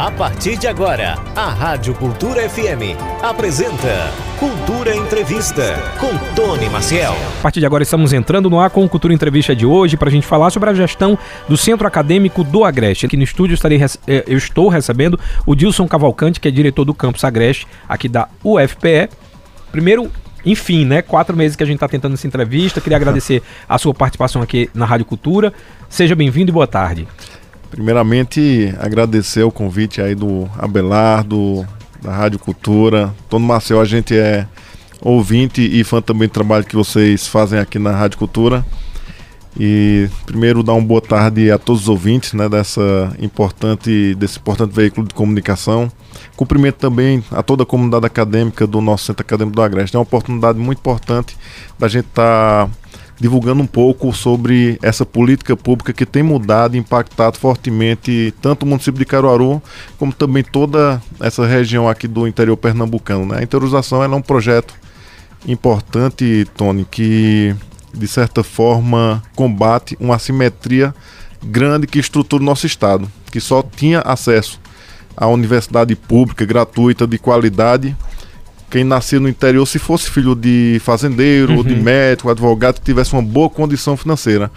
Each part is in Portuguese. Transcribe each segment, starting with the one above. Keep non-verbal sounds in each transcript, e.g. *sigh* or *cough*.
A partir de agora, a Rádio Cultura FM apresenta Cultura Entrevista com Tony Maciel. A partir de agora estamos entrando no ar com Cultura Entrevista de hoje para a gente falar sobre a gestão do Centro Acadêmico do Agreste. Aqui no estúdio estarei, eh, eu estou recebendo o Dilson Cavalcante, que é diretor do Campus Agreste, aqui da UFPE. Primeiro, enfim, né? Quatro meses que a gente está tentando essa entrevista. Queria agradecer a sua participação aqui na Rádio Cultura. Seja bem-vindo e boa tarde. Primeiramente, agradecer o convite aí do Abelardo, da Rádio Cultura. Todo Marcel, a gente é ouvinte e fã também do trabalho que vocês fazem aqui na Rádio Cultura. E primeiro dar uma boa tarde a todos os ouvintes né, dessa importante, desse importante veículo de comunicação. Cumprimento também a toda a comunidade acadêmica do nosso Centro Acadêmico do Agreste. É uma oportunidade muito importante da gente estar tá divulgando um pouco sobre essa política pública que tem mudado e impactado fortemente tanto o município de Caruaru como também toda essa região aqui do interior pernambucano. Né? A interiorização é um projeto importante, Tony, que de certa forma combate uma assimetria grande que estrutura o nosso estado, que só tinha acesso à universidade pública gratuita de qualidade quem nascia no interior, se fosse filho de fazendeiro, uhum. ou de uhum. médico, advogado, que tivesse uma boa condição financeira.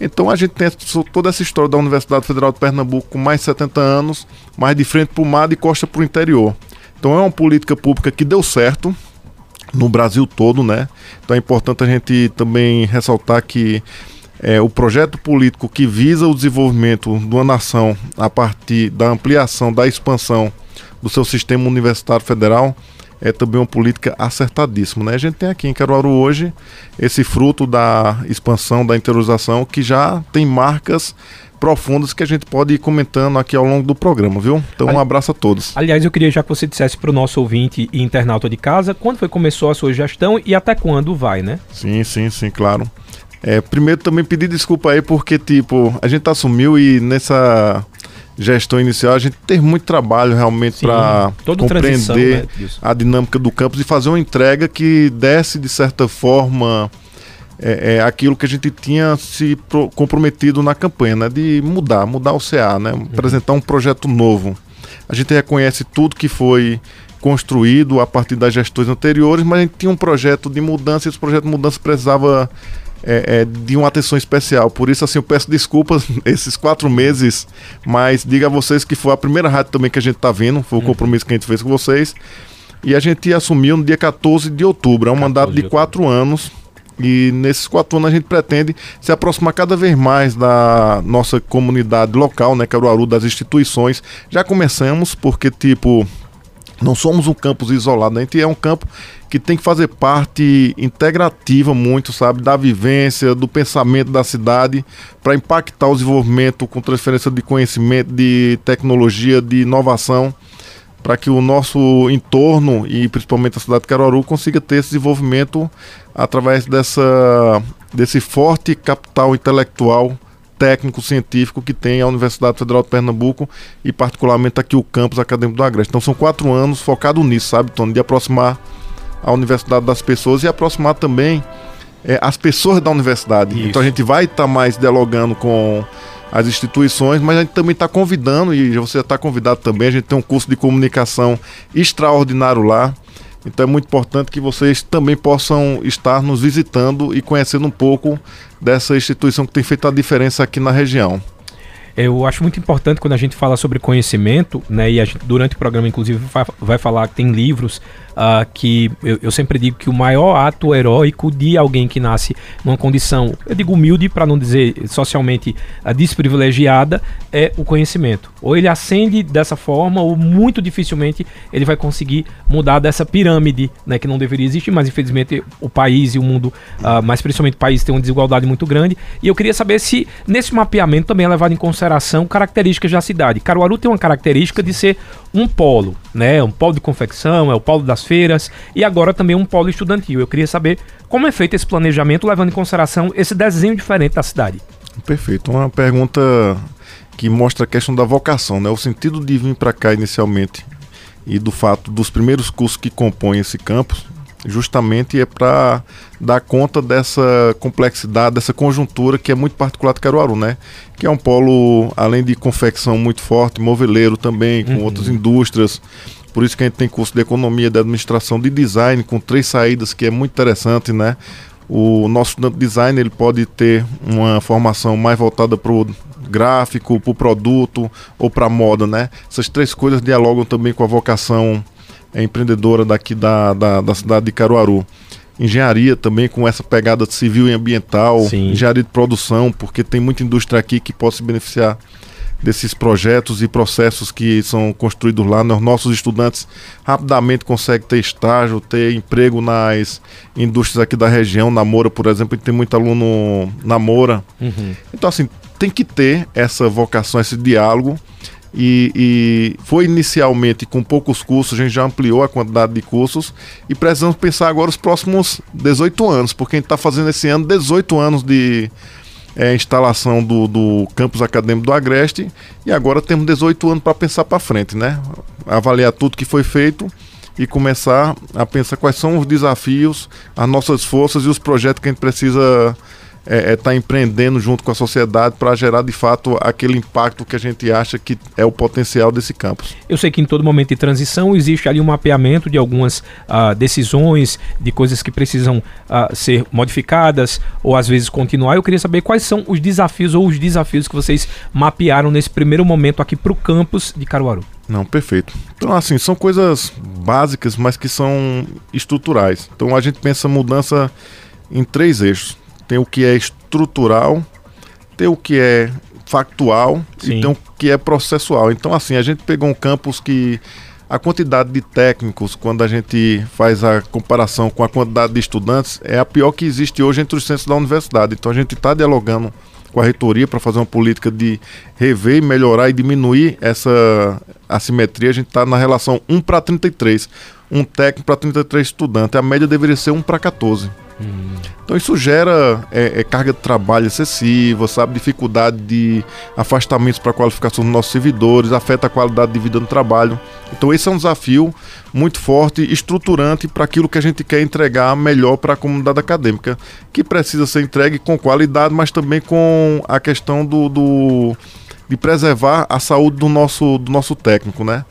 Então a gente tem toda essa história da Universidade Federal de Pernambuco com mais de 70 anos, mais de frente para o mar e costa para o interior. Então é uma política pública que deu certo no Brasil todo, né? Então é importante a gente também ressaltar que é, o projeto político que visa o desenvolvimento de uma nação a partir da ampliação, da expansão do seu sistema universitário federal é também uma política acertadíssima. Né? A gente tem aqui em Caruaru hoje esse fruto da expansão, da interiorização, que já tem marcas profundas que a gente pode ir comentando aqui ao longo do programa, viu? Então um abraço a todos. Aliás, eu queria já que você dissesse para o nosso ouvinte e internauta de casa, quando foi começou a sua gestão e até quando vai, né? Sim, sim, sim, claro. É, primeiro também pedir desculpa aí porque, tipo, a gente assumiu e nessa gestão inicial, a gente tem muito trabalho realmente para compreender né, a dinâmica do campus e fazer uma entrega que desse, de certa forma, é, é, aquilo que a gente tinha se pro, comprometido na campanha, né? De mudar, mudar o CA, né? Uhum. Apresentar um projeto novo. A gente reconhece tudo que foi construído a partir das gestões anteriores, mas a gente tinha um projeto de mudança e esse projeto de mudança precisava é, é, de uma atenção especial. Por isso, assim, eu peço desculpas *laughs* esses quatro meses, mas diga a vocês que foi a primeira rádio também que a gente está vendo, foi o uhum. compromisso que a gente fez com vocês. E a gente assumiu no dia 14 de outubro, é um mandato de, de quatro anos. E nesses quatro anos a gente pretende se aproximar cada vez mais da nossa comunidade local, né, Caruaru, das instituições. Já começamos, porque, tipo, não somos um campus isolado, né? a gente é um campo que tem que fazer parte integrativa muito, sabe, da vivência, do pensamento da cidade para impactar o desenvolvimento com transferência de conhecimento, de tecnologia, de inovação, para que o nosso entorno e principalmente a cidade de Caruaru consiga ter esse desenvolvimento através dessa desse forte capital intelectual técnico científico que tem a Universidade Federal de Pernambuco e particularmente aqui o campus acadêmico do Agreste. Então são quatro anos focado nisso, sabe, Tony, de aproximar a universidade das pessoas e aproximar também é, as pessoas da universidade. Isso. Então a gente vai estar tá mais dialogando com as instituições, mas a gente também está convidando, e você está convidado também, a gente tem um curso de comunicação extraordinário lá. Então é muito importante que vocês também possam estar nos visitando e conhecendo um pouco dessa instituição que tem feito a diferença aqui na região. Eu acho muito importante quando a gente fala sobre conhecimento, né? E gente, durante o programa, inclusive, vai, vai falar que tem livros uh, que eu, eu, sempre digo que o maior ato heróico de alguém que nasce numa condição, eu digo humilde para não dizer socialmente uh, desprivilegiada, é o conhecimento. Ou ele ascende dessa forma, ou muito dificilmente ele vai conseguir mudar dessa pirâmide, né, que não deveria existir, mas infelizmente o país e o mundo, uh, mas principalmente o país tem uma desigualdade muito grande. E eu queria saber se nesse mapeamento também é levado em consideração características da cidade. Caruaru tem uma característica de ser um polo, né? Um polo de confecção, é o polo das feiras e agora também um polo estudantil. Eu queria saber como é feito esse planejamento, levando em consideração esse desenho diferente da cidade. Perfeito. Uma pergunta que mostra a questão da vocação, né? O sentido de vir para cá inicialmente e do fato dos primeiros cursos que compõem esse campus justamente é para dar conta dessa complexidade, dessa conjuntura que é muito particular de Caruaru, né? Que é um polo, além de confecção muito forte, moveleiro também, com uhum. outras indústrias. Por isso que a gente tem curso de economia, de administração, de design, com três saídas, que é muito interessante, né? O nosso estudante de design ele pode ter uma formação mais voltada para o gráfico, para o produto ou para a moda, né? Essas três coisas dialogam também com a vocação é empreendedora daqui da, da, da, cidade de Caruaru. Engenharia também com essa pegada civil e ambiental, Sim. engenharia de produção, porque tem muita indústria aqui que pode se beneficiar desses projetos e processos que são construídos lá. Os nossos estudantes rapidamente conseguem ter estágio, ter emprego nas indústrias aqui da região. Na Moura, por exemplo, tem muito aluno na Moura. Uhum. Então, assim, tem que ter essa vocação, esse diálogo e, e, foi inicialmente com poucos cursos, a gente já ampliou a quantidade de cursos e precisamos pensar agora os próximos 18 anos, porque a gente está fazendo esse ano 18 anos de é, instalação do, do campus acadêmico do Agreste e agora temos 18 anos para pensar para frente, né? Avaliar tudo que foi feito e começar a pensar quais são os desafios, as nossas forças e os projetos que a gente precisa está é, é, tá empreendendo junto com a sociedade para gerar de fato aquele impacto que a gente acha que é o potencial desse campus. Eu sei que em todo momento de transição existe ali um mapeamento de algumas uh, decisões, de coisas que precisam uh, ser modificadas ou às vezes continuar. Eu queria saber quais são os desafios ou os desafios que vocês mapearam nesse primeiro momento aqui para o campus de Caruaru. Não, perfeito. Então, assim, são coisas básicas, mas que são estruturais. Então, a gente pensa mudança em três eixos tem o que é estrutural, tem o que é factual Sim. e tem o que é processual. Então, assim, a gente pegou um campus que a quantidade de técnicos, quando a gente faz a comparação com a quantidade de estudantes, é a pior que existe hoje entre os centros da universidade. Então, a gente está dialogando com a reitoria para fazer uma política de rever, melhorar e diminuir essa assimetria. A gente está na relação 1 para 33. Um técnico para 33 estudantes. A média deveria ser 1 para 14. Então isso gera é, é, carga de trabalho excessiva, sabe, dificuldade de afastamentos para qualificação dos nossos servidores, afeta a qualidade de vida no trabalho. Então esse é um desafio muito forte, estruturante para aquilo que a gente quer entregar melhor para a comunidade acadêmica, que precisa ser entregue com qualidade, mas também com a questão do, do de preservar a saúde do nosso, do nosso técnico, né?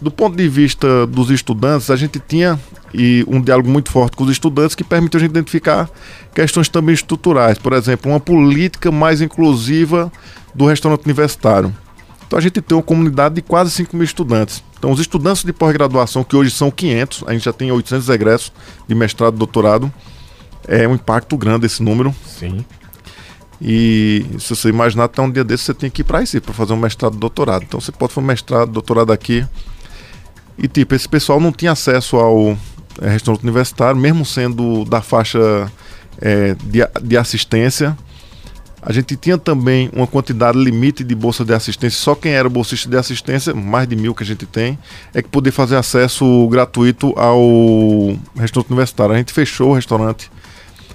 Do ponto de vista dos estudantes, a gente tinha e um diálogo muito forte com os estudantes que permitiu a gente identificar questões também estruturais. Por exemplo, uma política mais inclusiva do restaurante universitário. Então a gente tem uma comunidade de quase 5 mil estudantes. Então os estudantes de pós-graduação, que hoje são 500, a gente já tem 800 egressos de mestrado e doutorado, é um impacto grande esse número. Sim. E se você imaginar, até um dia desse você tem que ir para aí para fazer um mestrado e doutorado. Então você pode fazer um mestrado, doutorado aqui. E tipo, esse pessoal não tinha acesso ao é, restaurante universitário, mesmo sendo da faixa é, de, de assistência. A gente tinha também uma quantidade limite de bolsa de assistência. Só quem era bolsista de assistência, mais de mil que a gente tem, é que poder fazer acesso gratuito ao restaurante universitário. A gente fechou o restaurante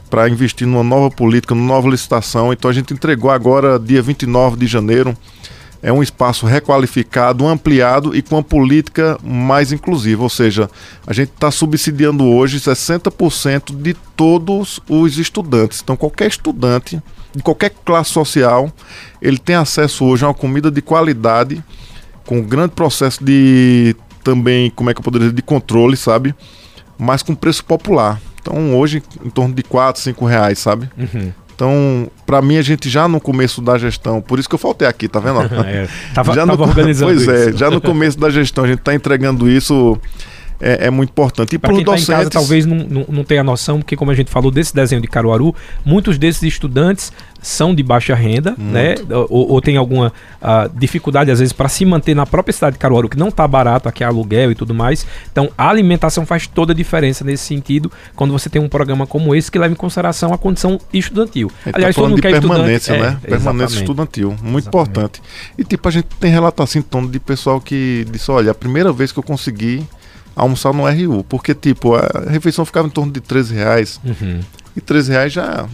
para investir numa nova política, numa nova licitação. Então a gente entregou agora, dia 29 de janeiro, é um espaço requalificado, ampliado e com uma política mais inclusiva. Ou seja, a gente está subsidiando hoje 60% de todos os estudantes. Então, qualquer estudante de qualquer classe social, ele tem acesso hoje a uma comida de qualidade, com um grande processo de também, como é que eu poderia dizer, de controle, sabe? Mas com preço popular. Então, hoje, em torno de 4, 5 reais, sabe? Uhum. Então, para mim, a gente já no começo da gestão, por isso que eu faltei aqui, tá vendo? *laughs* é, tava, já tava no, *laughs* organizando Pois é, já no começo da gestão, a gente está entregando isso é, é muito importante. E para quem docentes... tá em casa talvez não, não, não tenha noção, porque como a gente falou desse desenho de Caruaru, muitos desses estudantes são de baixa renda, muito. né? Ou, ou tem alguma uh, dificuldade às vezes para se manter na própria cidade de Caruaru, que não está barato, aqui é aluguel e tudo mais. Então a alimentação faz toda a diferença nesse sentido, quando você tem um programa como esse que leva em consideração a condição estudantil. Tá Aliás, tá mundo de permanência, né? É, permanência estudantil, muito exatamente. importante. E tipo, a gente tem relato assim, tom de pessoal que disse, olha, a primeira vez que eu consegui almoçar no RU. Porque, tipo, a refeição ficava em torno de 13 reais. Uhum. E 13 reais já.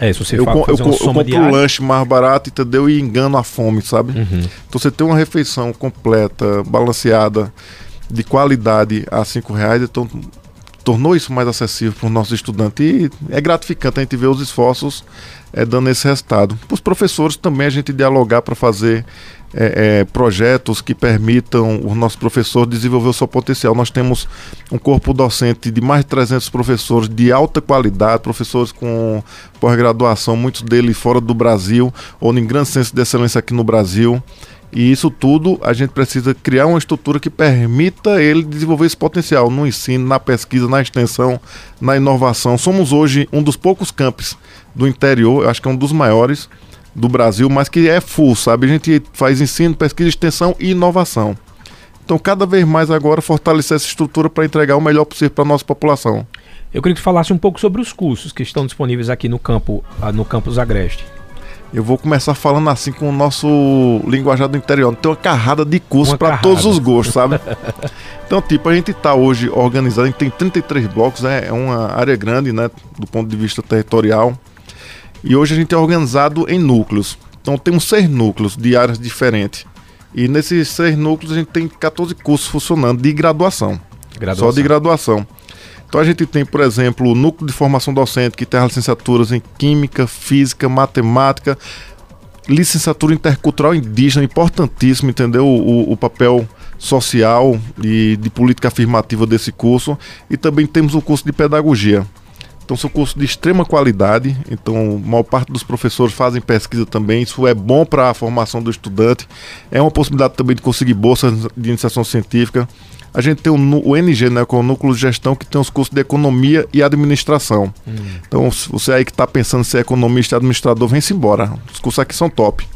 É, se você eu, eu, eu, eu compro um lanche mais barato, entendeu? E engano a fome, sabe? Uhum. Então você tem uma refeição completa, balanceada, de qualidade a 5 reais, então tornou isso mais acessível para os nossos estudantes e é gratificante a gente ver os esforços é, dando esse resultado. Para os professores também a gente dialogar para fazer é, é, projetos que permitam os nossos professores desenvolver o seu potencial. Nós temos um corpo docente de mais de 300 professores de alta qualidade, professores com pós-graduação, muitos deles fora do Brasil ou em grande senso de excelência aqui no Brasil. E isso tudo a gente precisa criar uma estrutura que permita ele desenvolver esse potencial no ensino, na pesquisa, na extensão, na inovação. Somos hoje um dos poucos campos do interior, eu acho que é um dos maiores do Brasil, mas que é full, sabe? A gente faz ensino, pesquisa, extensão e inovação. Então, cada vez mais agora fortalecer essa estrutura para entregar o melhor possível para a nossa população. Eu queria que falasse um pouco sobre os cursos que estão disponíveis aqui no campo, ah, no campus Agreste. Eu vou começar falando assim com o nosso linguajar do interior. Tem uma carrada de cursos para todos os gostos, sabe? *laughs* então, tipo, a gente está hoje organizado, a gente tem 33 blocos, né? é uma área grande, né, do ponto de vista territorial. E hoje a gente é organizado em núcleos. Então temos seis núcleos de áreas diferentes. E nesses seis núcleos a gente tem 14 cursos funcionando de graduação. graduação. Só de graduação. Então a gente tem, por exemplo, o núcleo de formação docente, que tem as licenciaturas em Química, Física, Matemática, licenciatura intercultural indígena, importantíssimo, entendeu? O, o papel social e de política afirmativa desse curso. E também temos o curso de pedagogia. Então são cursos de extrema qualidade, então a maior parte dos professores fazem pesquisa também, isso é bom para a formação do estudante, é uma possibilidade também de conseguir bolsa de iniciação científica. A gente tem o, o NG, né, que é o Núcleo de Gestão, que tem os cursos de Economia e Administração. Hum. Então, se você aí que está pensando em ser economista e administrador, vem-se embora. Os cursos aqui são top.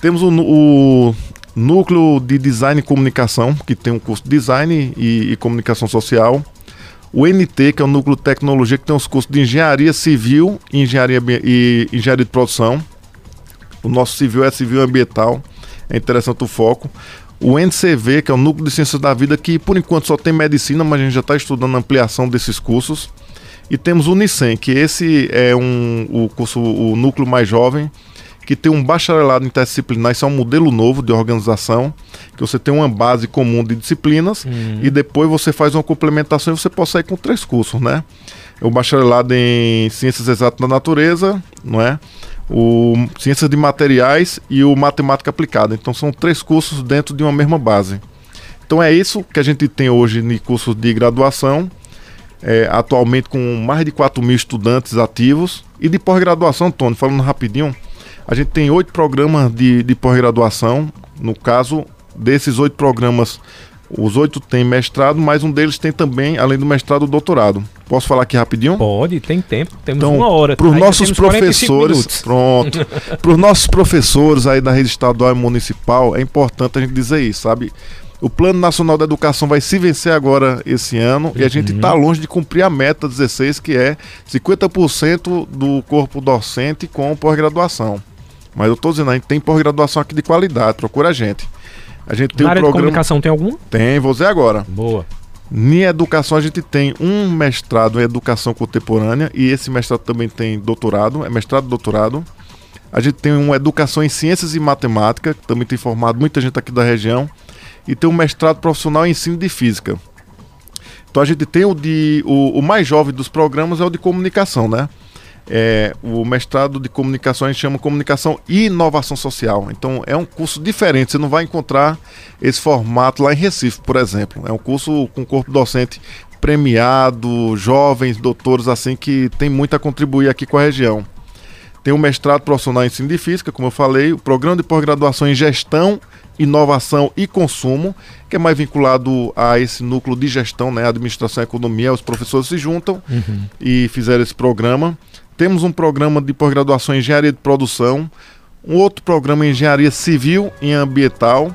Temos o, o Núcleo de Design e Comunicação, que tem um curso de Design e, e Comunicação Social. O NT, que é o Núcleo de Tecnologia, que tem os cursos de Engenharia Civil Engenharia, e engenharia de Produção. O nosso civil é civil ambiental. É interessante o foco. O NCV, que é o Núcleo de Ciências da Vida, que por enquanto só tem medicina, mas a gente já está estudando a ampliação desses cursos. E temos o Unicem, que esse é um, o curso, o núcleo mais jovem, que tem um bacharelado interdisciplinar, isso é um modelo novo de organização, que você tem uma base comum de disciplinas uhum. e depois você faz uma complementação e você pode sair com três cursos, né? O bacharelado em Ciências Exatas da Natureza, não é? O Ciências de Materiais e o Matemática Aplicada. Então são três cursos dentro de uma mesma base. Então é isso que a gente tem hoje em cursos de graduação, é, atualmente com mais de 4 mil estudantes ativos. E de pós-graduação, Tony, falando rapidinho, a gente tem oito programas de, de pós-graduação. No caso, desses oito programas, os oito têm mestrado, mas um deles tem também, além do mestrado, o doutorado. Posso falar aqui rapidinho? Pode, tem tempo. Temos então, uma hora. Para os nossos professores, *laughs* pronto. para os nossos professores aí da rede estadual e municipal, é importante a gente dizer isso, sabe? O Plano Nacional da Educação vai se vencer agora esse ano uhum. e a gente está longe de cumprir a meta 16, que é 50% do corpo docente com pós-graduação. Mas eu estou dizendo, a gente tem pós-graduação aqui de qualidade, procura a gente. A gente tem Na um área programa... de comunicação tem algum? Tem, vou dizer agora. Boa. Em educação a gente tem um mestrado em educação contemporânea e esse mestrado também tem doutorado, é mestrado e doutorado. A gente tem uma educação em ciências e matemática, que também tem formado muita gente aqui da região, e tem um mestrado profissional em ensino de física. Então a gente tem o de o, o mais jovem dos programas é o de comunicação, né? É, o mestrado de comunicação a gente chama comunicação e inovação social. Então é um curso diferente, você não vai encontrar esse formato lá em Recife, por exemplo. É um curso com corpo docente premiado, jovens, doutores assim que tem muito a contribuir aqui com a região. Tem o mestrado profissional em ensino de física, como eu falei, o programa de pós-graduação em gestão, inovação e consumo, que é mais vinculado a esse núcleo de gestão, né, administração e economia. Os professores se juntam uhum. e fizeram esse programa. Temos um programa de pós-graduação em engenharia de produção, um outro programa em engenharia civil e ambiental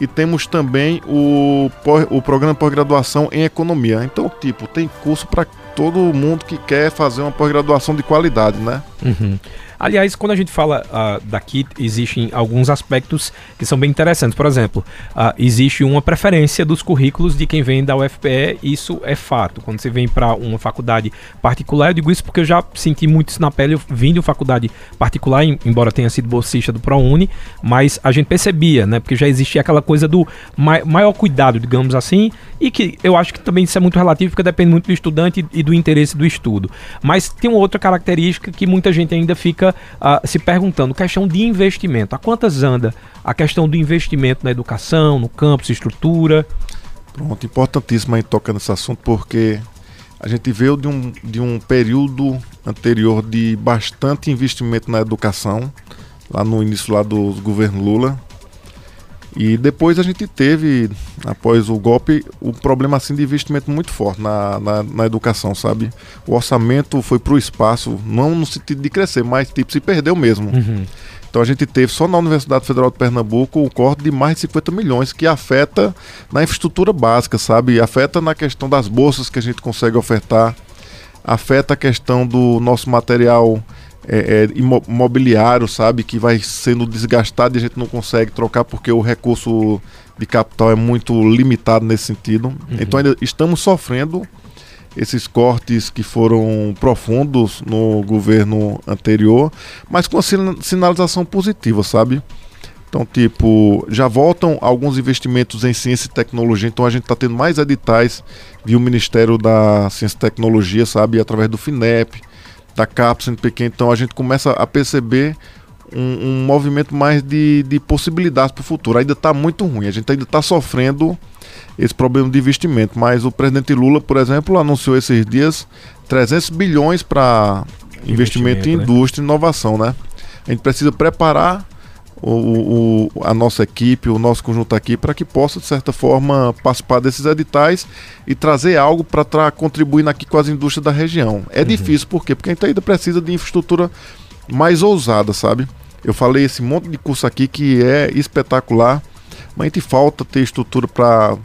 e temos também o, o programa de pós-graduação em economia. Então, tipo, tem curso para todo mundo que quer fazer uma pós-graduação de qualidade, né? Uhum. Aliás, quando a gente fala uh, daqui, existem alguns aspectos que são bem interessantes. Por exemplo, uh, existe uma preferência dos currículos de quem vem da UFPE, isso é fato. Quando você vem para uma faculdade particular, eu digo isso porque eu já senti muito isso na pele, eu vim de uma faculdade particular, embora tenha sido bolsista do ProUni, mas a gente percebia, né? Porque já existia aquela coisa do maior cuidado, digamos assim, e que eu acho que também isso é muito relativo, porque depende muito do estudante e do interesse do estudo. Mas tem uma outra característica que muita gente ainda fica uh, se perguntando, questão de investimento. A quantas anda a questão do investimento na educação, no campus, estrutura? Pronto, importantíssimo aí tocar nesse assunto, porque a gente veio de um, de um período anterior de bastante investimento na educação, lá no início lá do governo Lula, e depois a gente teve, após o golpe, um problema assim de investimento muito forte na, na, na educação, sabe? O orçamento foi para o espaço, não no sentido de crescer, mas tipo, se perdeu mesmo. Uhum. Então a gente teve só na Universidade Federal de Pernambuco um corte de mais de 50 milhões que afeta na infraestrutura básica, sabe? Afeta na questão das bolsas que a gente consegue ofertar, afeta a questão do nosso material é, é, imobiliário, sabe, que vai sendo desgastado e a gente não consegue trocar porque o recurso de capital é muito limitado nesse sentido. Uhum. Então ainda estamos sofrendo esses cortes que foram profundos no governo anterior, mas com sinalização positiva, sabe? Então, tipo, já voltam alguns investimentos em ciência e tecnologia, então a gente está tendo mais editais via o Ministério da Ciência e Tecnologia, sabe, através do FINEP, da cápsula pequeno, então a gente começa a perceber um, um movimento mais de, de possibilidades para o futuro. Ainda está muito ruim, a gente ainda está sofrendo esse problema de investimento, mas o presidente Lula, por exemplo, anunciou esses dias 300 bilhões para investimento, investimento, em né? indústria e inovação, né? A gente precisa preparar o, o, a nossa equipe, o nosso conjunto aqui, para que possa, de certa forma, participar desses editais e trazer algo para contribuir aqui com as indústrias da região. É uhum. difícil, por quê? Porque a gente ainda precisa de infraestrutura mais ousada, sabe? Eu falei esse monte de curso aqui que é espetacular, mas a gente falta ter estrutura para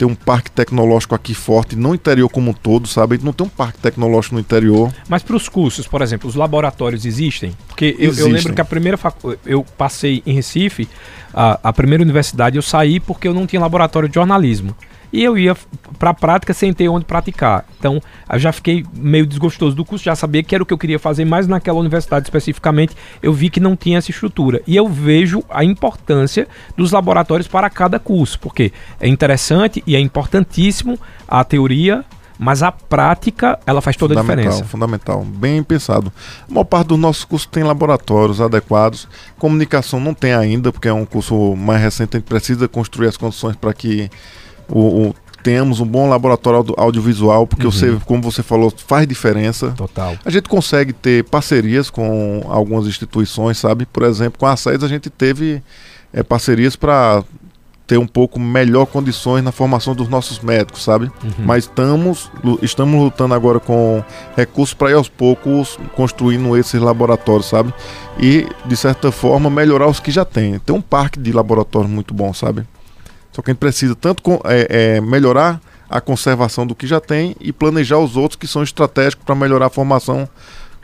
ter um parque tecnológico aqui forte, no interior como um todo, sabe? A gente não tem um parque tecnológico no interior. Mas para os cursos, por exemplo, os laboratórios existem? Porque eu, eu lembro que a primeira facu... eu passei em Recife, a, a primeira universidade eu saí porque eu não tinha laboratório de jornalismo e eu ia para a prática sem ter onde praticar. Então, eu já fiquei meio desgostoso do curso, já sabia que era o que eu queria fazer, mas naquela universidade especificamente eu vi que não tinha essa estrutura. E eu vejo a importância dos laboratórios para cada curso, porque é interessante e é importantíssimo a teoria mas a prática ela faz toda a diferença. Fundamental, bem pensado. A maior parte dos nossos cursos tem laboratórios adequados. Comunicação não tem ainda, porque é um curso mais recente, a gente precisa construir as condições para que o, o temos um bom laboratório audio, audiovisual, porque uhum. você, como você falou, faz diferença. Total. A gente consegue ter parcerias com algumas instituições, sabe? Por exemplo, com a SES a gente teve é, parcerias para ter um pouco melhor condições na formação dos nossos médicos, sabe? Uhum. Mas estamos, estamos lutando agora com recursos para ir aos poucos construindo esses laboratórios, sabe? E, de certa forma, melhorar os que já tem. Tem um parque de laboratórios muito bom, sabe? Só que a gente precisa tanto é, é, melhorar a conservação do que já tem e planejar os outros que são estratégicos para melhorar a formação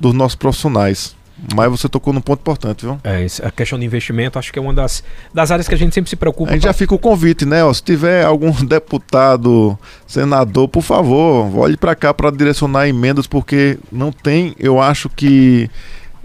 dos nossos profissionais. Mas você tocou num ponto importante, viu? É, a questão de investimento acho que é uma das, das áreas que a gente sempre se preocupa. A gente pra... já fica o convite, né? Ó, se tiver algum *laughs* deputado, senador, por favor, olhe para cá para direcionar emendas, porque não tem, eu acho que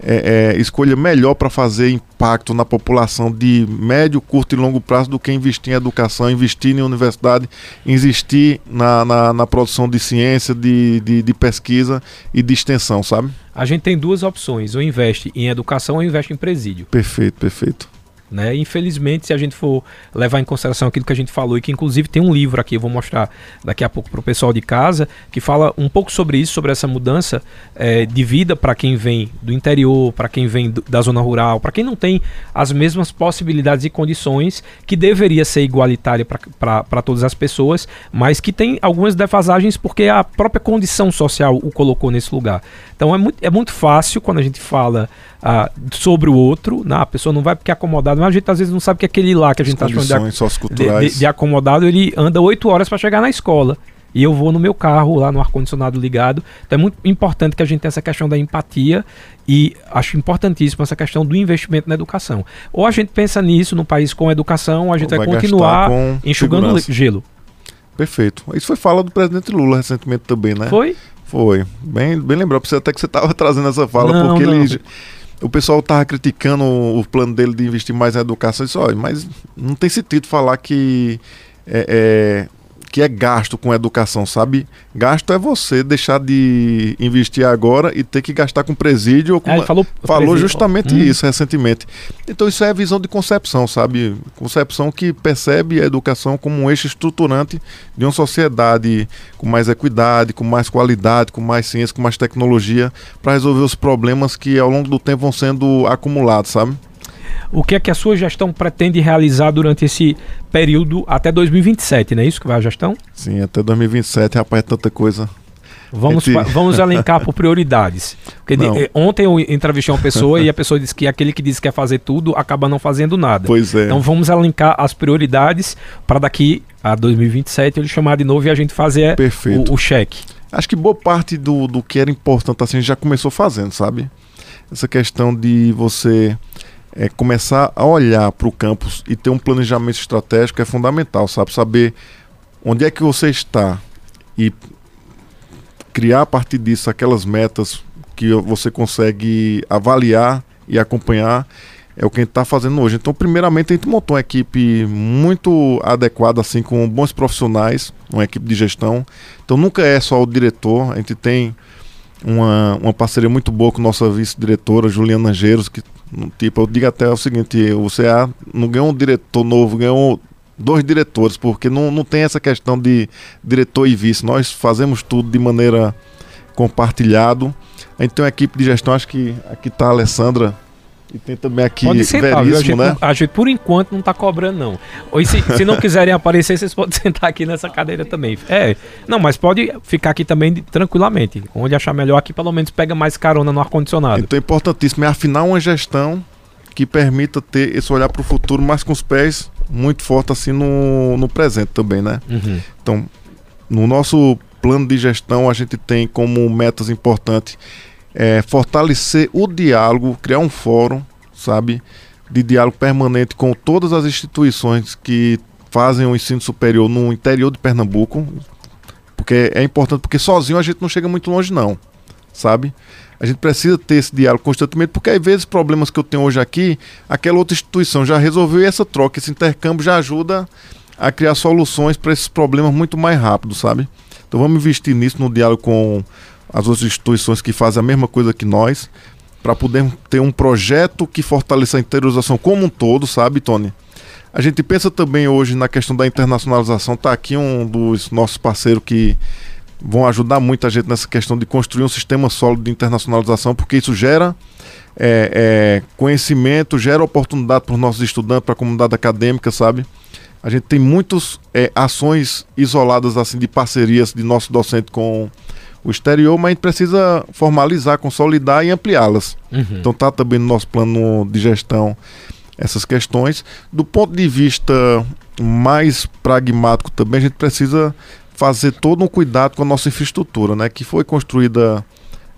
é, é, escolha melhor para fazer impacto na população de médio, curto e longo prazo do que investir em educação, investir em universidade, investir na, na, na produção de ciência, de, de, de, pesquisa e de extensão, sabe? A gente tem duas opções, ou investe em educação ou investe em presídio. Perfeito, perfeito. Né? Infelizmente, se a gente for levar em consideração aquilo que a gente falou, e que inclusive tem um livro aqui, eu vou mostrar daqui a pouco para o pessoal de casa, que fala um pouco sobre isso, sobre essa mudança é, de vida para quem vem do interior, para quem vem do, da zona rural, para quem não tem as mesmas possibilidades e condições que deveria ser igualitária para todas as pessoas, mas que tem algumas defasagens porque a própria condição social o colocou nesse lugar. Então é muito, é muito fácil quando a gente fala ah, sobre o outro, né? a pessoa não vai porque é acomodado, mas a gente às vezes não sabe que aquele lá que a gente está chamando de, de, de, acomodado, ele anda oito horas para chegar na escola. e eu vou no meu carro lá no ar-condicionado ligado. Então é muito importante que a gente tenha essa questão da empatia e acho importantíssimo essa questão do investimento na educação. Ou a gente pensa nisso no país com educação, ou a gente vai, vai continuar enxugando segurança. gelo. Perfeito. Isso foi fala do presidente Lula recentemente também, né? Foi? Foi. Bem, bem lembrado. Você até que você estava *laughs* trazendo essa fala, não, porque não. ele o pessoal estava criticando o plano dele de investir mais na educação. Disse, mas não tem sentido falar que é, é, que é gasto com educação, sabe? Gasto é você deixar de investir agora e ter que gastar com presídio. Ou com... É, falou falou justamente hum. isso recentemente. Então isso é a visão de concepção, sabe? Concepção que percebe a educação como um eixo estruturante de uma sociedade com mais equidade, com mais qualidade, com mais ciência, com mais tecnologia, para resolver os problemas que ao longo do tempo vão sendo acumulados, sabe? O que é que a sua gestão pretende realizar durante esse período até 2027, não é isso que vai a gestão? Sim, até 2027, rapaz, é tanta coisa. Vamos, Gente... vamos elencar por prioridades. Porque eh, ontem eu entrevistei uma pessoa e a pessoa disse que aquele que diz que quer fazer tudo acaba não fazendo nada. Pois é. Então vamos elencar as prioridades para daqui a 2027 ele chamar de novo e a gente fazer o, o cheque. Acho que boa parte do, do que era importante assim já começou fazendo, sabe? Essa questão de você é, começar a olhar para o campus e ter um planejamento estratégico é fundamental, sabe? Saber onde é que você está e criar a partir disso aquelas metas que você consegue avaliar e acompanhar é o que a gente está fazendo hoje. Então, primeiramente, a gente montou uma equipe muito adequada, assim, com bons profissionais, uma equipe de gestão. Então, nunca é só o diretor, a gente tem uma, uma parceria muito boa com nossa vice-diretora, Juliana Angeiros, que Tipo, eu digo até o seguinte, o CA não ganhou um diretor novo, ganhou dois diretores, porque não, não tem essa questão de diretor e vice. Nós fazemos tudo de maneira compartilhado. A gente tem uma equipe de gestão, acho que aqui está a Alessandra e tem também aqui Pode sentar? A gente, né? a gente por enquanto não está cobrando, não. Ou se, se não quiserem aparecer, vocês podem *laughs* sentar aqui nessa cadeira também. É, não, mas pode ficar aqui também tranquilamente. Onde achar melhor, aqui pelo menos pega mais carona no ar-condicionado. Então é importantíssimo é afinar uma gestão que permita ter esse olhar para o futuro, mas com os pés muito forte assim no, no presente também, né? Uhum. Então, no nosso plano de gestão, a gente tem como metas importantes é, fortalecer o diálogo, criar um fórum, sabe, de diálogo permanente com todas as instituições que fazem o ensino superior no interior de Pernambuco, porque é importante, porque sozinho a gente não chega muito longe não, sabe? A gente precisa ter esse diálogo constantemente, porque às vezes problemas que eu tenho hoje aqui, aquela outra instituição já resolveu e essa troca, esse intercâmbio já ajuda a criar soluções para esses problemas muito mais rápido, sabe? Então vamos investir nisso no diálogo com as outras instituições que fazem a mesma coisa que nós, para poder ter um projeto que fortaleça a interiorização como um todo, sabe, Tony? A gente pensa também hoje na questão da internacionalização. Está aqui um dos nossos parceiros que vão ajudar muito a gente nessa questão de construir um sistema sólido de internacionalização, porque isso gera é, é, conhecimento, gera oportunidade para os nossos estudantes, para a comunidade acadêmica, sabe? A gente tem muitas é, ações isoladas assim de parcerias de nosso docente com o exterior, mas a gente precisa formalizar, consolidar e ampliá-las. Uhum. Então tá também no nosso plano de gestão essas questões. Do ponto de vista mais pragmático também, a gente precisa fazer todo um cuidado com a nossa infraestrutura, né, que foi construída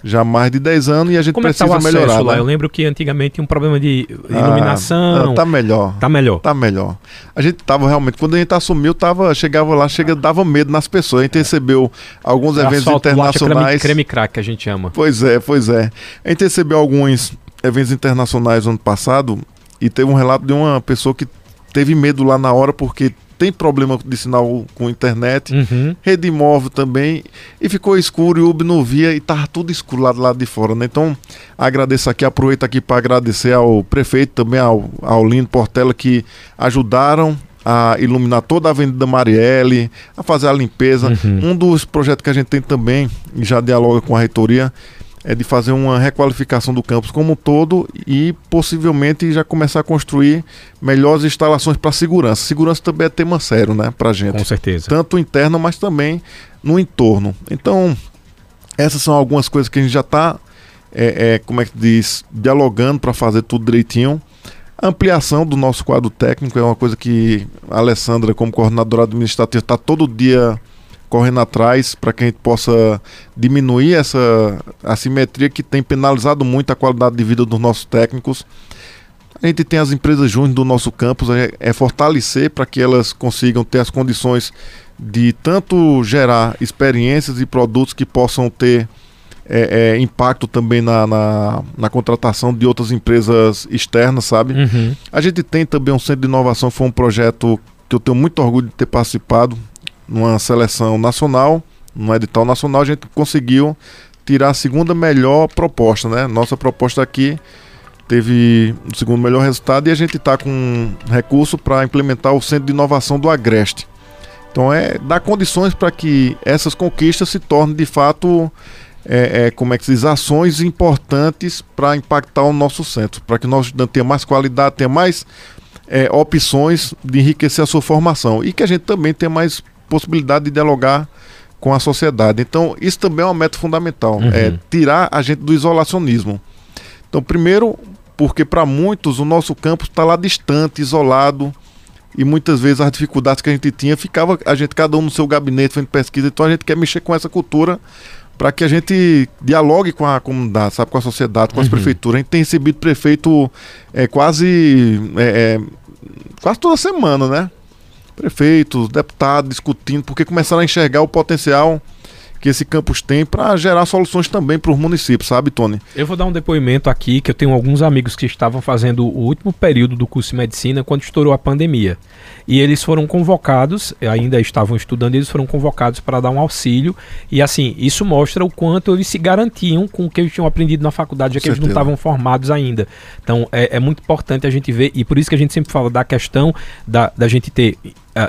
já há mais de 10 anos e a gente Como precisa é tá melhorar. Lá? Né? Eu lembro que antigamente tinha um problema de iluminação. Ah, tá melhor. Tá melhor. Tá melhor. A gente tava realmente, quando a gente assumiu, tava, chegava lá, chega, dava medo nas pessoas. A gente recebeu alguns é eventos internacionais. Creme, creme crack que a gente ama. Pois é, pois é. A gente recebeu alguns eventos internacionais no ano passado e teve um relato de uma pessoa que teve medo lá na hora porque tem problema de sinal com internet, uhum. rede móvel também, e ficou escuro e o Uber não via e tava tudo escuro lá do lado de fora, né? Então, agradeço aqui, aproveito aqui para agradecer ao prefeito, também ao, ao Lindo Portela, que ajudaram a iluminar toda a Avenida Marielle, a fazer a limpeza. Uhum. Um dos projetos que a gente tem também, e já dialoga com a reitoria, é de fazer uma requalificação do campus como um todo e possivelmente já começar a construir melhores instalações para segurança. Segurança também é tema sério, né, para gente. Com certeza. Tanto interno, mas também no entorno. Então, essas são algumas coisas que a gente já está, é, é, como é que diz, dialogando para fazer tudo direitinho. A ampliação do nosso quadro técnico é uma coisa que a Alessandra, como coordenadora administrativa, está todo dia correndo atrás para que a gente possa diminuir essa assimetria que tem penalizado muito a qualidade de vida dos nossos técnicos. A gente tem as empresas júnior do nosso campus, é, é fortalecer para que elas consigam ter as condições de tanto gerar experiências e produtos que possam ter é, é, impacto também na, na, na, contratação de outras empresas externas, sabe? Uhum. A gente tem também um centro de inovação, foi um projeto que eu tenho muito orgulho de ter participado numa seleção nacional, num edital nacional, a gente conseguiu tirar a segunda melhor proposta, né? Nossa proposta aqui teve o segundo melhor resultado e a gente está com recurso para implementar o centro de inovação do Agreste. Então é dar condições para que essas conquistas se tornem de fato é, é, como é que diz, ações importantes para impactar o nosso centro, para que nós tenha mais qualidade, tenha mais é, opções de enriquecer a sua formação e que a gente também tenha mais possibilidade de dialogar com a sociedade. Então, isso também é uma meta fundamental, uhum. é tirar a gente do isolacionismo. Então, primeiro, porque para muitos o nosso campus está lá distante, isolado, e muitas vezes as dificuldades que a gente tinha ficava a gente cada um no seu gabinete fazendo pesquisa. Então, a gente quer mexer com essa cultura para que a gente dialogue com a comunidade, sabe, com a sociedade, com as uhum. prefeituras. A gente tem recebido prefeito é, quase é, é, quase toda semana, né? Prefeitos, deputados discutindo, porque começaram a enxergar o potencial que esse campus tem para gerar soluções também para os municípios, sabe, Tony? Eu vou dar um depoimento aqui que eu tenho alguns amigos que estavam fazendo o último período do curso de medicina quando estourou a pandemia. E eles foram convocados, ainda estavam estudando, eles foram convocados para dar um auxílio. E assim, isso mostra o quanto eles se garantiam com o que eles tinham aprendido na faculdade, já que eles não estavam formados ainda. Então é, é, muito importante a gente ver, e por isso que a gente sempre fala da questão da, da gente ter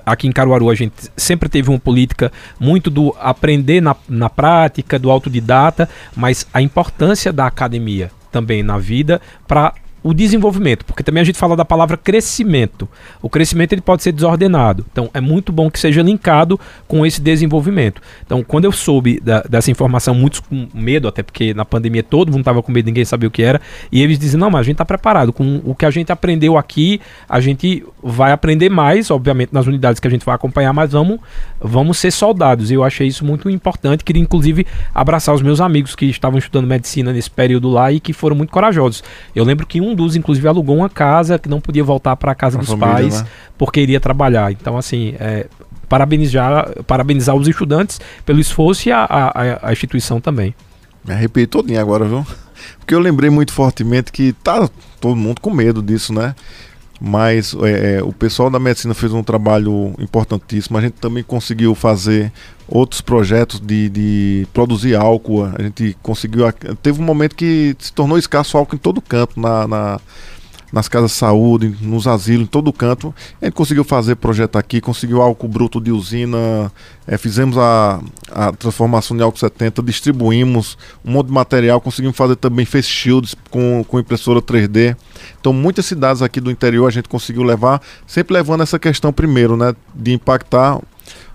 aqui em Caruaru a gente sempre teve uma política muito do aprender na, na prática, do autodidata, mas a importância da academia também na vida para o desenvolvimento, porque também a gente fala da palavra crescimento. O crescimento ele pode ser desordenado. Então é muito bom que seja linkado com esse desenvolvimento. Então, quando eu soube da, dessa informação, muitos com medo, até porque na pandemia todo mundo estava com medo, ninguém sabia o que era, e eles dizem: "Não, mas a gente está preparado com o que a gente aprendeu aqui, a gente vai aprender mais, obviamente nas unidades que a gente vai acompanhar, mas vamos vamos ser soldados". E eu achei isso muito importante, queria inclusive abraçar os meus amigos que estavam estudando medicina nesse período lá e que foram muito corajosos. Eu lembro que um inclusive, alugou uma casa que não podia voltar para a casa dos família, pais né? porque iria trabalhar. Então, assim, é, parabenizar, parabenizar os estudantes pelo esforço e a, a, a instituição também. Me arrepiei todinho agora, viu? Porque eu lembrei muito fortemente que tá todo mundo com medo disso, né? Mas é, é, o pessoal da medicina fez um trabalho importantíssimo. A gente também conseguiu fazer outros projetos de, de produzir álcool. A gente conseguiu. Teve um momento que se tornou escasso álcool em todo canto, na, na nas casas de saúde, nos asilos, em todo canto. A gente conseguiu fazer projeto aqui, conseguiu álcool bruto de usina, é, fizemos a, a transformação de álcool 70, distribuímos um monte de material, conseguimos fazer também face shields com, com impressora 3D. Então, muitas cidades aqui do interior a gente conseguiu levar, sempre levando essa questão primeiro, né, de impactar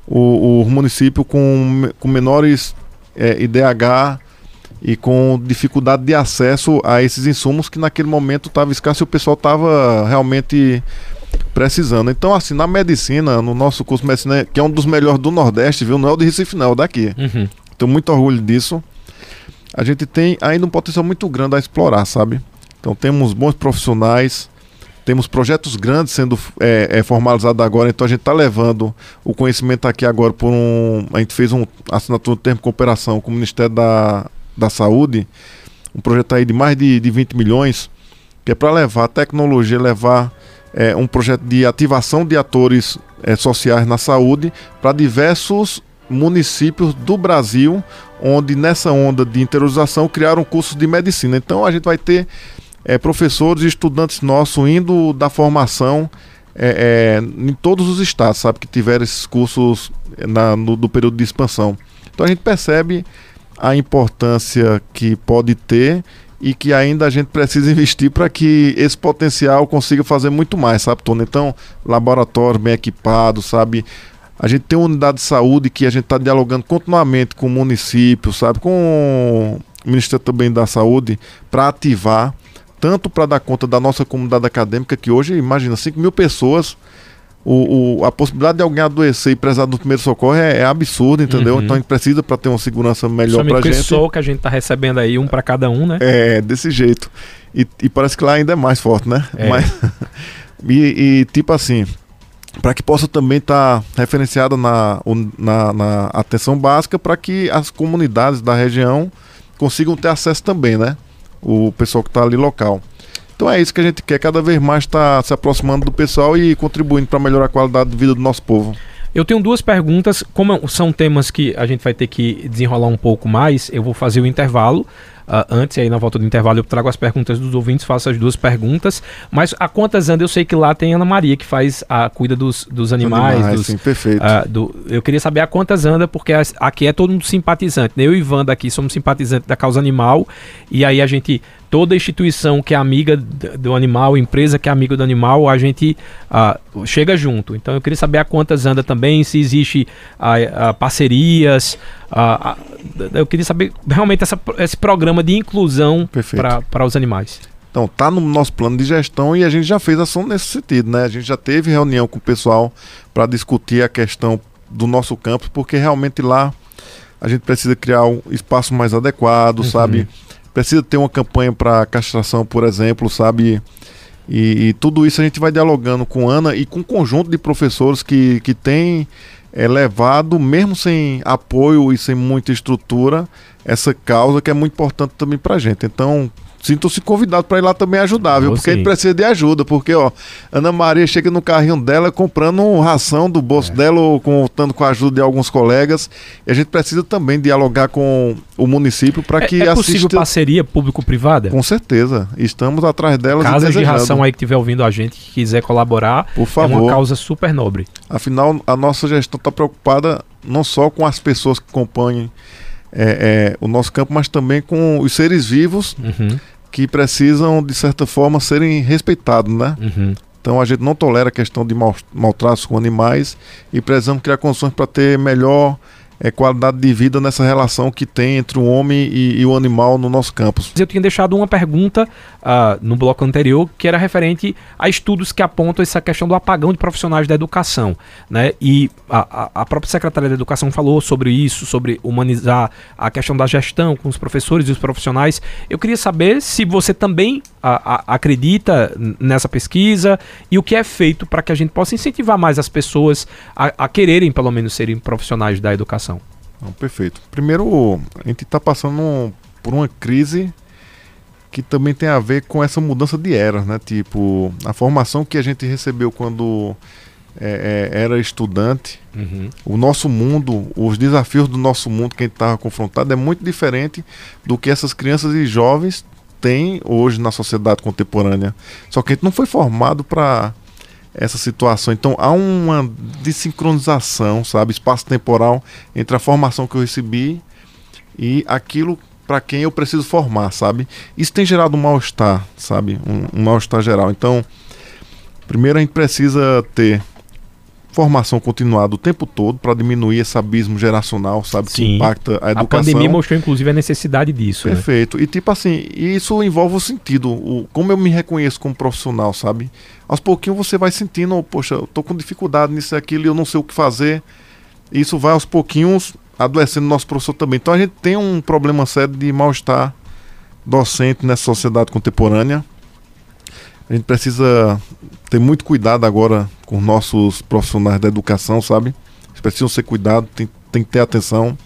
o, o município com, com menores é, IDH e com dificuldade de acesso a esses insumos que naquele momento estava escasso e o pessoal estava realmente precisando. Então, assim, na medicina, no nosso curso de medicina, que é um dos melhores do Nordeste, viu? Não é o de Recife, não, é o daqui. Uhum. Tenho muito orgulho disso. A gente tem ainda um potencial muito grande a explorar, sabe? Então, temos bons profissionais, temos projetos grandes sendo é, é, formalizados agora, então a gente está levando o conhecimento aqui agora por um. A gente fez um assinatura de termo de cooperação com o Ministério da, da Saúde, um projeto aí de mais de, de 20 milhões, que é para levar tecnologia, levar é, um projeto de ativação de atores é, sociais na saúde para diversos municípios do Brasil, onde nessa onda de interiorização criaram cursos de medicina. Então a gente vai ter é, professores e estudantes nossos indo da formação é, é, em todos os estados, sabe, que tiveram esses cursos na, no, do período de expansão. Então a gente percebe a importância que pode ter e que ainda a gente precisa investir para que esse potencial consiga fazer muito mais, sabe, Tony? Então, laboratório bem equipado, sabe? A gente tem uma unidade de saúde que a gente está dialogando continuamente com o município, sabe? Com o Ministério também da Saúde, para ativar, tanto para dar conta da nossa comunidade acadêmica, que hoje, imagina, 5 mil pessoas o, o, a possibilidade de alguém adoecer e precisar do primeiro socorro é, é absurda, entendeu? Uhum. Então a gente precisa para ter uma segurança melhor para gente. Somente que a gente está recebendo aí um para cada um, né? É, desse jeito. E, e, parece que lá ainda é mais forte, né? É. Mas, *laughs* e, e, tipo assim, para que possa também estar tá referenciada na, na, na atenção básica para que as comunidades da região consigam ter acesso também, né? O pessoal que está ali local. Então é isso que a gente quer, cada vez mais estar tá se aproximando do pessoal e contribuindo para melhorar a qualidade de vida do nosso povo. Eu tenho duas perguntas, como são temas que a gente vai ter que desenrolar um pouco mais, eu vou fazer o intervalo. Uh, antes, aí na volta do intervalo, eu trago as perguntas dos ouvintes, faço as duas perguntas. Mas a quantas anda eu sei que lá tem Ana Maria, que faz a cuida dos, dos animais. animais dos, sim, perfeito. Uh, do, eu queria saber a quantas anda, porque as, aqui é todo mundo simpatizante. Né? Eu e Wanda aqui somos simpatizantes da causa animal. E aí a gente toda instituição que é amiga do animal, empresa que é amiga do animal, a gente uh, chega junto. Então eu queria saber a quantas anda também, se existe uh, uh, parcerias. Eu queria saber realmente essa, esse programa de inclusão para os animais. Então, tá no nosso plano de gestão e a gente já fez ação nesse sentido, né? A gente já teve reunião com o pessoal para discutir a questão do nosso campus, porque realmente lá a gente precisa criar um espaço mais adequado, uhum. sabe? precisa ter uma campanha para castração, por exemplo, sabe? E, e, tudo isso a gente vai dialogando com Ana e com um conjunto de professores que, que tem é, levado, mesmo sem apoio e sem muita estrutura, essa causa que é muito importante também para a gente. Então, sintam-se convidados para ir lá também ajudar, viu? porque a gente precisa de ajuda, porque, ó, Ana Maria chega no carrinho dela comprando ração do bolso é. dela ou contando com a ajuda de alguns colegas. E a gente precisa também dialogar com o município para é, que é, é possível assista... parceria público-privada? Com certeza. Estamos atrás delas. Casas de ração aí que estiver ouvindo a gente, que quiser colaborar, por favor. É uma causa super nobre. Afinal, a nossa gestão está preocupada não só com as pessoas que acompanham é, é, o nosso campo, mas também com os seres vivos uhum. que precisam, de certa forma, serem respeitados, né? Uhum. Então a gente não tolera a questão de maltratos com animais e precisamos criar condições para ter melhor é, qualidade de vida nessa relação que tem entre o homem e, e o animal no nosso campus. Eu tinha deixado uma pergunta uh, no bloco anterior que era referente a estudos que apontam essa questão do apagão de profissionais da educação. Né? E a, a própria Secretaria da Educação falou sobre isso, sobre humanizar a questão da gestão com os professores e os profissionais. Eu queria saber se você também a, a, acredita nessa pesquisa e o que é feito para que a gente possa incentivar mais as pessoas a, a quererem, pelo menos, serem profissionais da educação. Não, perfeito. Primeiro, a gente está passando por uma crise que também tem a ver com essa mudança de era, né? Tipo, a formação que a gente recebeu quando é, é, era estudante, uhum. o nosso mundo, os desafios do nosso mundo que a gente estava confrontado é muito diferente do que essas crianças e jovens têm hoje na sociedade contemporânea. Só que a gente não foi formado para essa situação. Então há uma desincronização, sabe, espaço-temporal entre a formação que eu recebi e aquilo para quem eu preciso formar, sabe? Isso tem gerado um mal-estar, sabe? Um, um mal-estar geral. Então, primeiro a gente precisa ter formação continuada o tempo todo para diminuir esse abismo geracional, sabe? Sim. Que impacta a educação. A pandemia mostrou, inclusive, a necessidade disso. Né? Perfeito. Né? E, tipo assim, isso envolve o sentido, o, como eu me reconheço como profissional, sabe? Aos pouquinhos você vai sentindo, poxa, eu tô com dificuldade nisso e aquilo e eu não sei o que fazer. E isso vai aos pouquinhos adoecendo nosso professor também. Então a gente tem um problema sério de mal-estar docente nessa sociedade contemporânea. A gente precisa ter muito cuidado agora com nossos profissionais da educação, sabe? Eles precisam ser cuidados, tem, tem que ter atenção.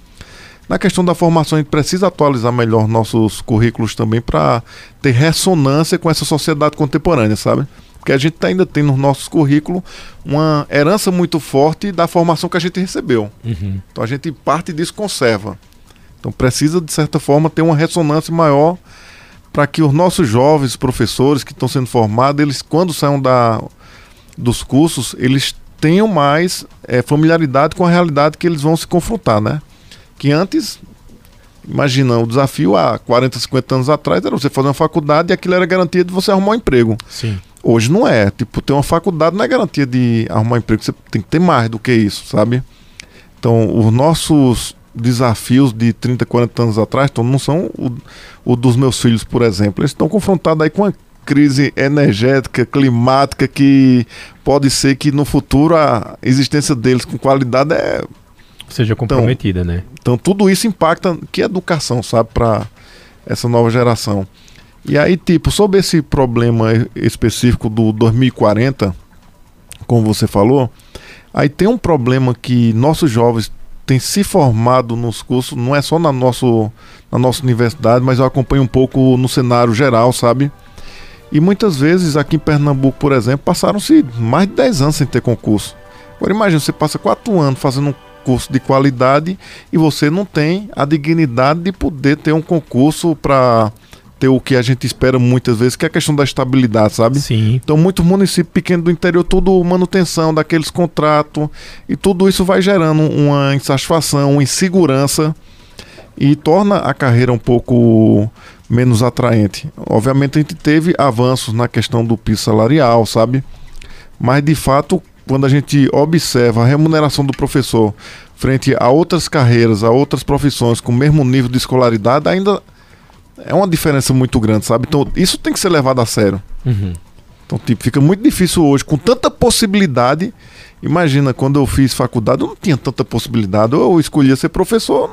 Na questão da formação, a gente precisa atualizar melhor nossos currículos também para ter ressonância com essa sociedade contemporânea, sabe? Porque a gente ainda tem nos nossos currículos uma herança muito forte da formação que a gente recebeu. Uhum. Então a gente parte disso conserva. Então precisa, de certa forma, ter uma ressonância maior para que os nossos jovens professores que estão sendo formados, eles quando saiam da, dos cursos, eles tenham mais é, familiaridade com a realidade que eles vão se confrontar, né? Que antes, imagina, o desafio há 40, 50 anos atrás era você fazer uma faculdade e aquilo era garantia de você arrumar um emprego. Sim. Hoje não é. Tipo, ter uma faculdade não é garantia de arrumar um emprego. Você tem que ter mais do que isso, sabe? Então, os nossos desafios de 30, 40 anos atrás então, não são o, o dos meus filhos, por exemplo. Eles estão confrontados aí com uma crise energética, climática, que pode ser que no futuro a existência deles com qualidade é seja comprometida, então, né? Então tudo isso impacta que educação, sabe, para essa nova geração. E aí, tipo, sobre esse problema específico do 2040, como você falou, aí tem um problema que nossos jovens têm se formado nos cursos, não é só na, nosso, na nossa universidade, mas eu acompanho um pouco no cenário geral, sabe? E muitas vezes aqui em Pernambuco, por exemplo, passaram-se mais de 10 anos sem ter concurso. Agora imagina, você passa 4 anos fazendo um curso de qualidade e você não tem a dignidade de poder ter um concurso para ter o que a gente espera muitas vezes, que é a questão da estabilidade, sabe? Sim. Então, muitos municípios pequenos do interior, tudo manutenção daqueles contratos, e tudo isso vai gerando uma insatisfação, uma insegurança, e torna a carreira um pouco menos atraente. Obviamente, a gente teve avanços na questão do piso salarial, sabe? Mas, de fato, quando a gente observa a remuneração do professor frente a outras carreiras, a outras profissões com o mesmo nível de escolaridade, ainda é uma diferença muito grande, sabe? Então isso tem que ser levado a sério. Uhum. Então, tipo, fica muito difícil hoje, com tanta possibilidade. Imagina, quando eu fiz faculdade, eu não tinha tanta possibilidade. Eu escolhia ser professor,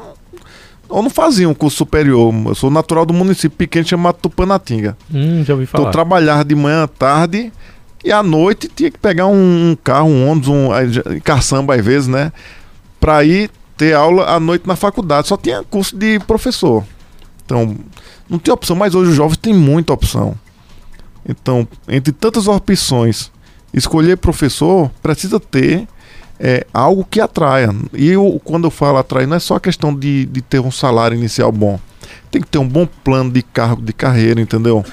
ou não fazia um curso superior. Eu sou natural do município pequeno chamado Tupanatinga. Hum, já ouvi falar. Então, eu trabalhava de manhã à tarde e à noite tinha que pegar um, carro, um ônibus, um caçamba às vezes, né? Pra ir ter aula à noite na faculdade. Só tinha curso de professor. Então, não tem opção, mas hoje os jovens têm muita opção. Então, entre tantas opções, escolher professor precisa ter é, algo que atraia. E eu, quando eu falo atrair, não é só questão de, de ter um salário inicial bom. Tem que ter um bom plano de cargo, de carreira, entendeu?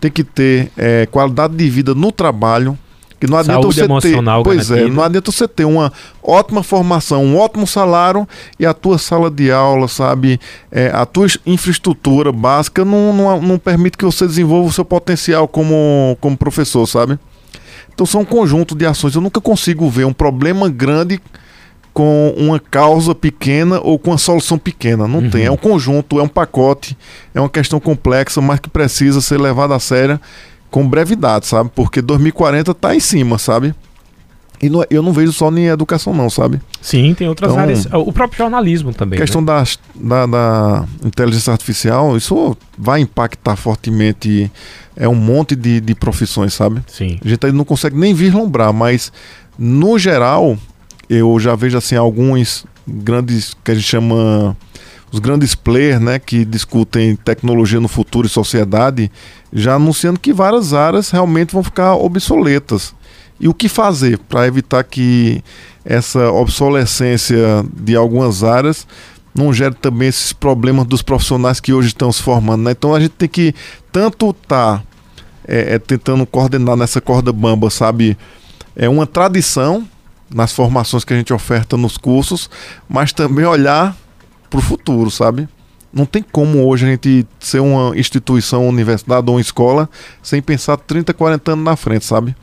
Tem que ter é, qualidade de vida no trabalho. Que não adianta Saúde você emocional ter, pois é, não adianta você ter uma ótima formação, um ótimo salário e a tua sala de aula, sabe, é, a tua infraestrutura básica não, não, não permite que você desenvolva o seu potencial como, como professor, sabe? Então são um conjunto de ações. Eu nunca consigo ver um problema grande com uma causa pequena ou com uma solução pequena. Não uhum. tem. É um conjunto, é um pacote, é uma questão complexa, mas que precisa ser levada a sério com brevidade, sabe? Porque 2040 está em cima, sabe? E não, é, eu não vejo só em educação, não, sabe? Sim, tem outras então, áreas. O próprio jornalismo também. A questão né? da, da, da, inteligência artificial, isso vai impactar fortemente. É um monte de, de profissões, sabe? Sim. A gente aí não consegue nem vislumbrar, mas no geral, eu já vejo assim alguns grandes que a gente chama os grandes players, né, que discutem tecnologia no futuro e sociedade, já anunciando que várias áreas realmente vão ficar obsoletas. E o que fazer para evitar que essa obsolescência de algumas áreas não gere também esses problemas dos profissionais que hoje estão se formando. Né? Então a gente tem que tanto estar tá, é, é, tentando coordenar nessa corda bamba, sabe? É uma tradição nas formações que a gente oferta nos cursos, mas também olhar para o futuro, sabe? Não tem como hoje a gente ser uma instituição, uma universidade ou uma escola sem pensar 30, 40 anos na frente, sabe?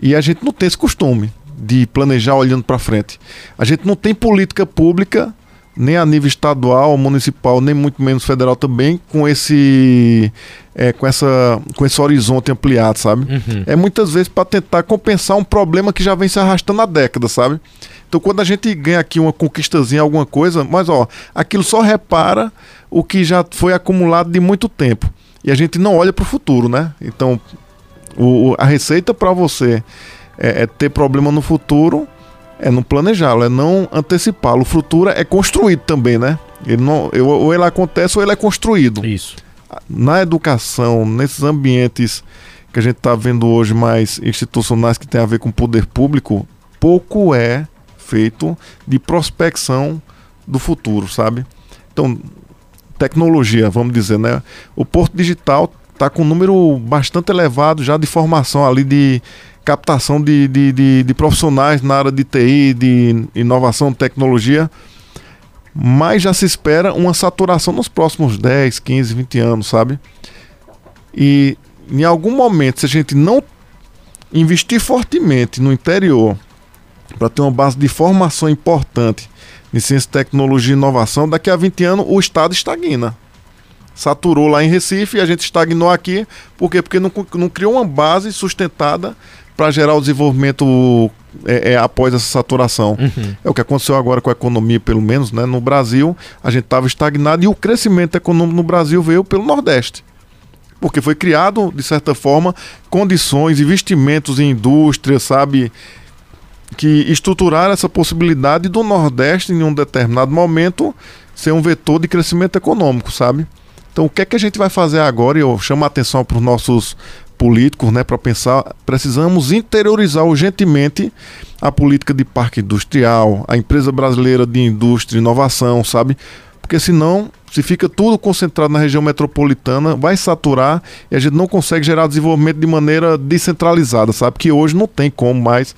E a gente não tem esse costume de planejar olhando para frente. A gente não tem política pública nem a nível estadual, municipal, nem muito menos federal também, com esse é, com essa com esse horizonte ampliado, sabe? Uhum. É muitas vezes para tentar compensar um problema que já vem se arrastando há décadas, sabe? Então, quando a gente ganha aqui uma conquistazinha, alguma coisa, mas ó, aquilo só repara o que já foi acumulado de muito tempo. E a gente não olha para o futuro, né? Então, o, a receita para você é, é, ter problema no futuro é não planejá-lo, é não antecipá-lo. O futuro é construído também, né? Ele não, ou ele acontece ou ele é construído. Isso. Na educação, nesses ambientes que a gente está vendo hoje mais institucionais que tem a ver com poder público, pouco é feito de prospecção do futuro, sabe? Então, tecnologia, vamos dizer, né? O Porto Digital está com um número bastante elevado já de formação ali de captação de, de, de, de profissionais na área de TI, de inovação, tecnologia, mas já se espera uma saturação nos próximos 10, 15, 20 anos, sabe? E em algum momento, se a gente não investir fortemente no interior para ter uma base de formação importante em ciência, tecnologia e inovação, daqui a 20 anos o Estado estagna. saturou lá em Recife e a gente estagnou aqui. Por quê? Porque não, não criou uma base sustentada para gerar o desenvolvimento é, é, após essa saturação. Uhum. É o que aconteceu agora com a economia, pelo menos, né? No Brasil, a gente estava estagnado e o crescimento econômico no Brasil veio pelo Nordeste. Porque foi criado, de certa forma, condições, investimentos em indústria, sabe? Que estruturaram essa possibilidade do Nordeste, em um determinado momento, ser um vetor de crescimento econômico, sabe? Então, o que é que a gente vai fazer agora? E eu chamo a atenção para os nossos políticos, né, para pensar, precisamos interiorizar urgentemente a política de parque industrial, a empresa brasileira de indústria e inovação, sabe? Porque senão, se fica tudo concentrado na região metropolitana, vai saturar e a gente não consegue gerar desenvolvimento de maneira descentralizada, sabe? Que hoje não tem como mais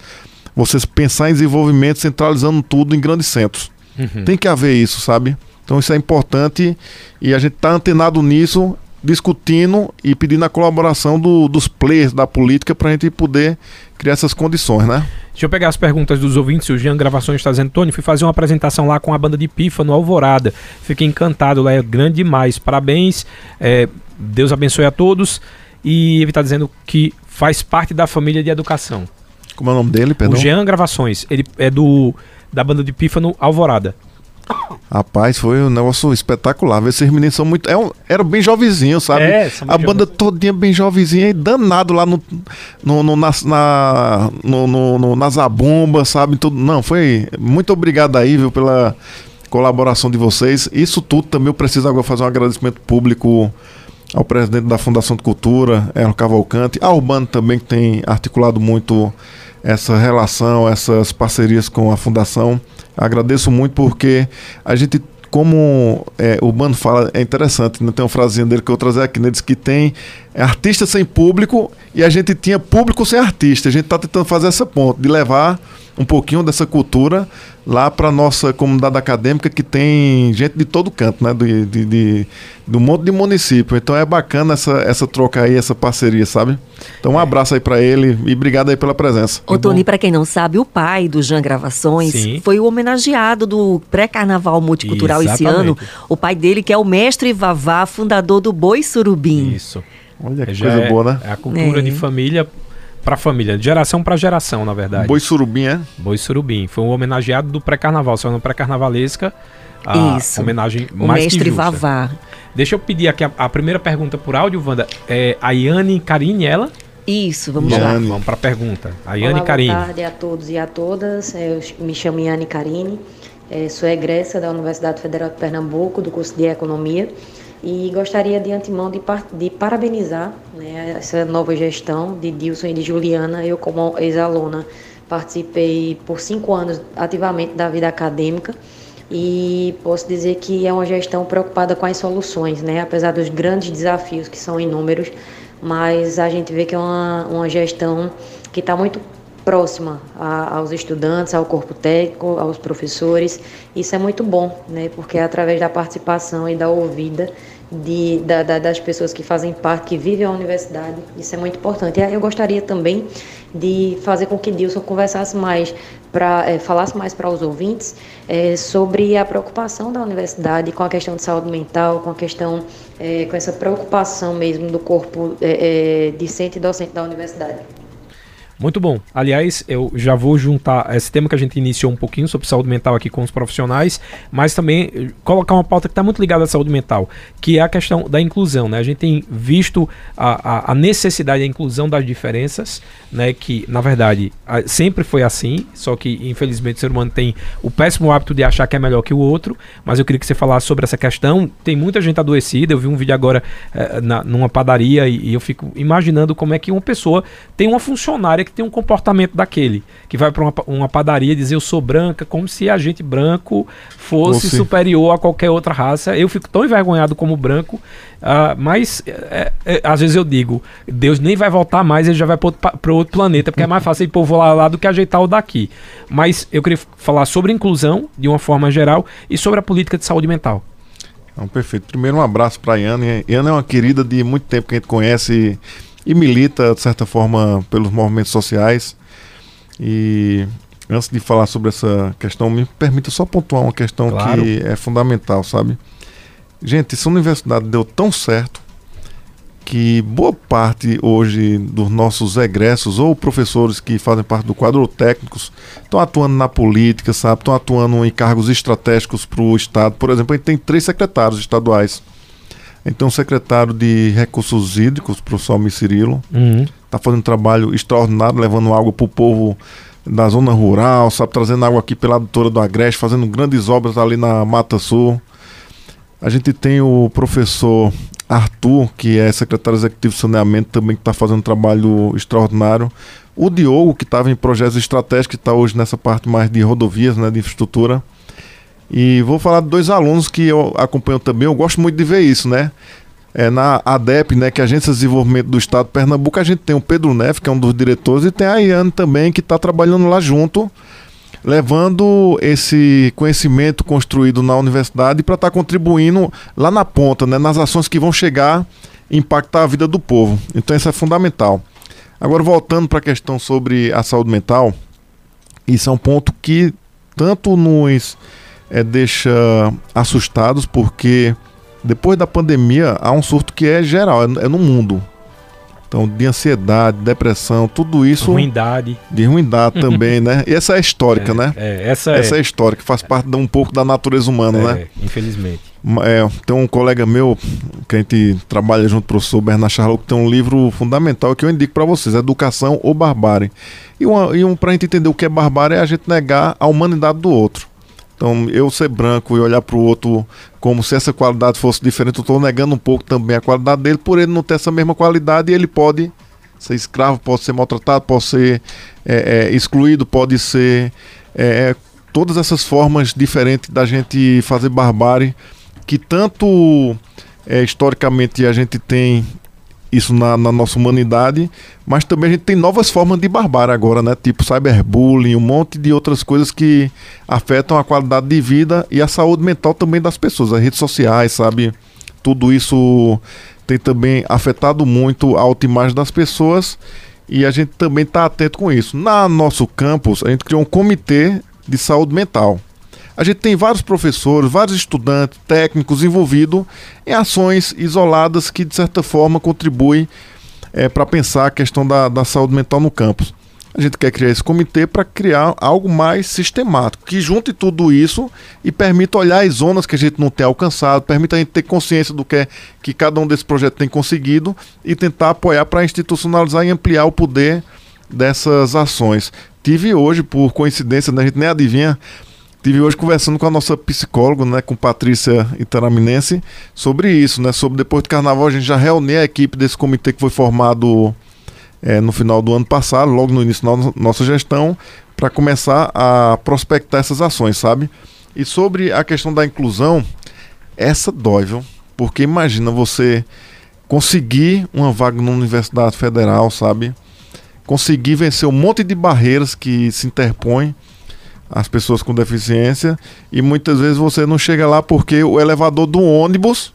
você pensar em desenvolvimento centralizando tudo em grandes centros. Uhum. Tem que haver isso, sabe? Então isso é importante e a gente está antenado nisso discutindo e pedindo a colaboração do, dos players da política para a gente poder criar essas condições, né? Deixa eu pegar as perguntas dos ouvintes. O Jean Gravações está dizendo: Tony, fui fazer uma apresentação lá com a banda de Pifa no Alvorada. Fiquei encantado lá, é grande demais. Parabéns, é, Deus abençoe a todos. E ele está dizendo que faz parte da família de educação. Como é o nome dele, perdão? O Jean Gravações. Ele é do da banda de Pifa no Alvorada. Rapaz, foi um negócio espetacular. Esses meninos são muito. É um, era bem jovenzinho, sabe? É, a banda todinha bem jovenzinha e danado lá no, no, no, nas, na, no, no, no, na Zabumba, sabe? Tudo. Não, foi. Muito obrigado aí, viu, pela colaboração de vocês. Isso tudo também eu preciso agora fazer um agradecimento público ao presidente da Fundação de Cultura, Erno Cavalcante, ao Urbano também, que tem articulado muito essa relação, essas parcerias com a Fundação. Agradeço muito porque a gente como é, o Bando fala, é interessante, não né? tem uma frasinha dele que eu vou trazer aqui, né? Ele diz que tem é, artista sem público e a gente tinha público sem artista. A gente está tentando fazer essa ponta, de levar um pouquinho dessa cultura lá para nossa comunidade acadêmica que tem gente de todo canto, né? De, de, de, de um monte de município. Então é bacana essa, essa troca aí, essa parceria, sabe? Então um é. abraço aí para ele e obrigado aí pela presença. Ô Tony, para quem não sabe, o pai do Jean Gravações Sim. foi o homenageado do pré-carnaval multicultural Exatamente. esse ano. O pai dele que é o mestre Vavá, fundador do Boi Surubim. Isso. Olha que Já coisa é, boa, né? É a cultura é. de família para família, de geração para geração, na verdade. Boi Surubim, é? Boi Surubim. Foi um homenageado do pré-carnaval, só no pré-carnavalesca. A Isso. homenagem o mais mestre Vavá. Deixa eu pedir aqui a, a, primeira pergunta por áudio, Wanda. É a Yane Carine, ela? Isso, vamos Yane. lá. Vamos para a pergunta. A Yane Carine. Boa tarde a todos e a todas. Eu me chamo Yane Carine. É, sou egressa da Universidade Federal de Pernambuco, do curso de Economia. E gostaria de antemão de, de parabenizar né, essa nova gestão de Dilson e de Juliana. Eu, como ex-aluna, participei por cinco anos ativamente da vida acadêmica e posso dizer que é uma gestão preocupada com as soluções, né? apesar dos grandes desafios que são inúmeros, mas a gente vê que é uma, uma gestão que está muito próxima a, aos estudantes, ao corpo técnico, aos professores. Isso é muito bom, né? porque é através da participação e da ouvida de, da, da, das pessoas que fazem parte, que vivem a universidade. Isso é muito importante. Eu gostaria também de fazer com que Dilson conversasse mais, para é, falasse mais para os ouvintes é, sobre a preocupação da universidade com a questão de saúde mental, com a questão, é, com essa preocupação mesmo do corpo é, é, discente e docente da universidade. Muito bom. Aliás, eu já vou juntar esse tema que a gente iniciou um pouquinho sobre saúde mental aqui com os profissionais, mas também eh, colocar uma pauta que está muito ligada à saúde mental, que é a questão da inclusão. Né? A gente tem visto a, a, a necessidade da inclusão das diferenças, né? que na verdade sempre foi assim, só que infelizmente o ser humano tem o péssimo hábito de achar que é melhor que o outro. Mas eu queria que você falasse sobre essa questão. Tem muita gente adoecida. Eu vi um vídeo agora é, na, numa padaria e, e eu fico imaginando como é que uma pessoa tem uma funcionária que tem um comportamento daquele, que vai para uma, uma, padaria dizer eu sou branca, como se a gente branco fosse superior a qualquer outra raça. Eu fico tão envergonhado como branco, uh, mas é, é, às vezes eu digo, Deus nem vai voltar mais, ele já vai para outro planeta, porque é mais fácil ir povo lá, do que ajeitar o daqui. Mas eu queria falar sobre inclusão, de uma forma geral, e sobre a política de saúde mental. Não, perfeito. Primeiro, um abraço para a Iana. Iana é uma querida de muito tempo que a gente conhece e milita, de certa forma, pelos movimentos sociais. E antes de falar sobre essa questão, me permita só pontuar uma questão claro. que é fundamental, sabe? Gente, essa universidade deu tão certo que boa parte hoje dos nossos egressos ou professores que fazem parte do quadro técnicos estão atuando na política, sabe? Estão atuando em cargos estratégicos para o Estado. Por exemplo, a gente tem três secretários estaduais. Então, o secretário de Recursos Hídricos, o professor Almir Cirilo, está uhum. fazendo um trabalho extraordinário, levando água para o povo da zona rural, sabe? Trazendo água aqui pela doutora do Agreste, fazendo grandes obras ali na Mata Sul. A gente tem o professor Arthur, que é secretário executivo de saneamento, também que está fazendo um trabalho extraordinário. O Diogo, que estava em projetos estratégicos, que está hoje nessa parte mais de rodovias, né, de infraestrutura. E vou falar de dois alunos que eu acompanho também, eu gosto muito de ver isso, né? É, na ADEP, né, que é a Agência de Desenvolvimento do Estado de Pernambuco, a gente tem o Pedro Neff, que é um dos diretores, e tem a Iane também, que está trabalhando lá junto levando esse conhecimento construído na universidade para estar tá contribuindo lá na ponta, né, nas ações que vão chegar e impactar a vida do povo. Então isso é fundamental. Agora voltando para a questão sobre a saúde mental, isso é um ponto que tanto nos é, deixa assustados porque depois da pandemia há um surto que é geral, é, é no mundo. Então, de ansiedade, depressão, tudo isso. Ruindade. De ruindade *laughs* também, né? E essa é histórica, é, né? É, essa, essa é. é histórica, faz parte de um pouco da natureza humana, é, né? Infelizmente. É, tem um colega meu, que a gente trabalha junto, o professor Bernard Charlot, que tem um livro fundamental que eu indico para vocês: Educação ou Barbárie. E, uma, e um, para a gente entender o que é barbárie é a gente negar a humanidade do outro. Então, eu ser branco e olhar para o outro como se essa qualidade fosse diferente, eu estou negando um pouco também a qualidade dele, por ele não ter essa mesma qualidade, e ele pode ser escravo, pode ser maltratado, pode ser é, é, excluído, pode ser. É, todas essas formas diferentes da gente fazer barbárie, que tanto é, historicamente a gente tem isso na, na, nossa humanidade, mas também a gente tem novas formas de barbárie agora, né? Tipo cyberbullying, um monte de outras coisas que afetam a qualidade de vida e a saúde mental também das pessoas, as redes sociais, sabe? Tudo isso tem também afetado muito a autoimagem das pessoas e a gente também está atento com isso. Na nosso campus, a gente criou um comitê de saúde mental. A gente tem vários professores, vários estudantes, técnicos envolvidos em ações isoladas que, de certa forma, contribuem é, para pensar a questão da, da saúde mental no campus. A gente quer criar esse comitê para criar algo mais sistemático, que junte tudo isso e permita olhar as zonas que a gente não tem alcançado, permita a gente ter consciência do que, é, que cada um desses projetos tem conseguido e tentar apoiar para institucionalizar e ampliar o poder dessas ações. Tive hoje, por coincidência, né, a gente nem adivinha, Estive hoje conversando com a nossa psicóloga, né, com Patrícia Itaraminense, sobre isso, né? Sobre depois do carnaval a gente já reuniu a equipe desse comitê que foi formado é, no final do ano passado, logo no início da nossa gestão, para começar a prospectar essas ações, sabe? E sobre a questão da inclusão, essa dói, viu? Porque imagina você conseguir uma vaga na Universidade Federal, sabe? Conseguir vencer um monte de barreiras que se interpõem as pessoas com deficiência e muitas vezes você não chega lá porque o elevador do ônibus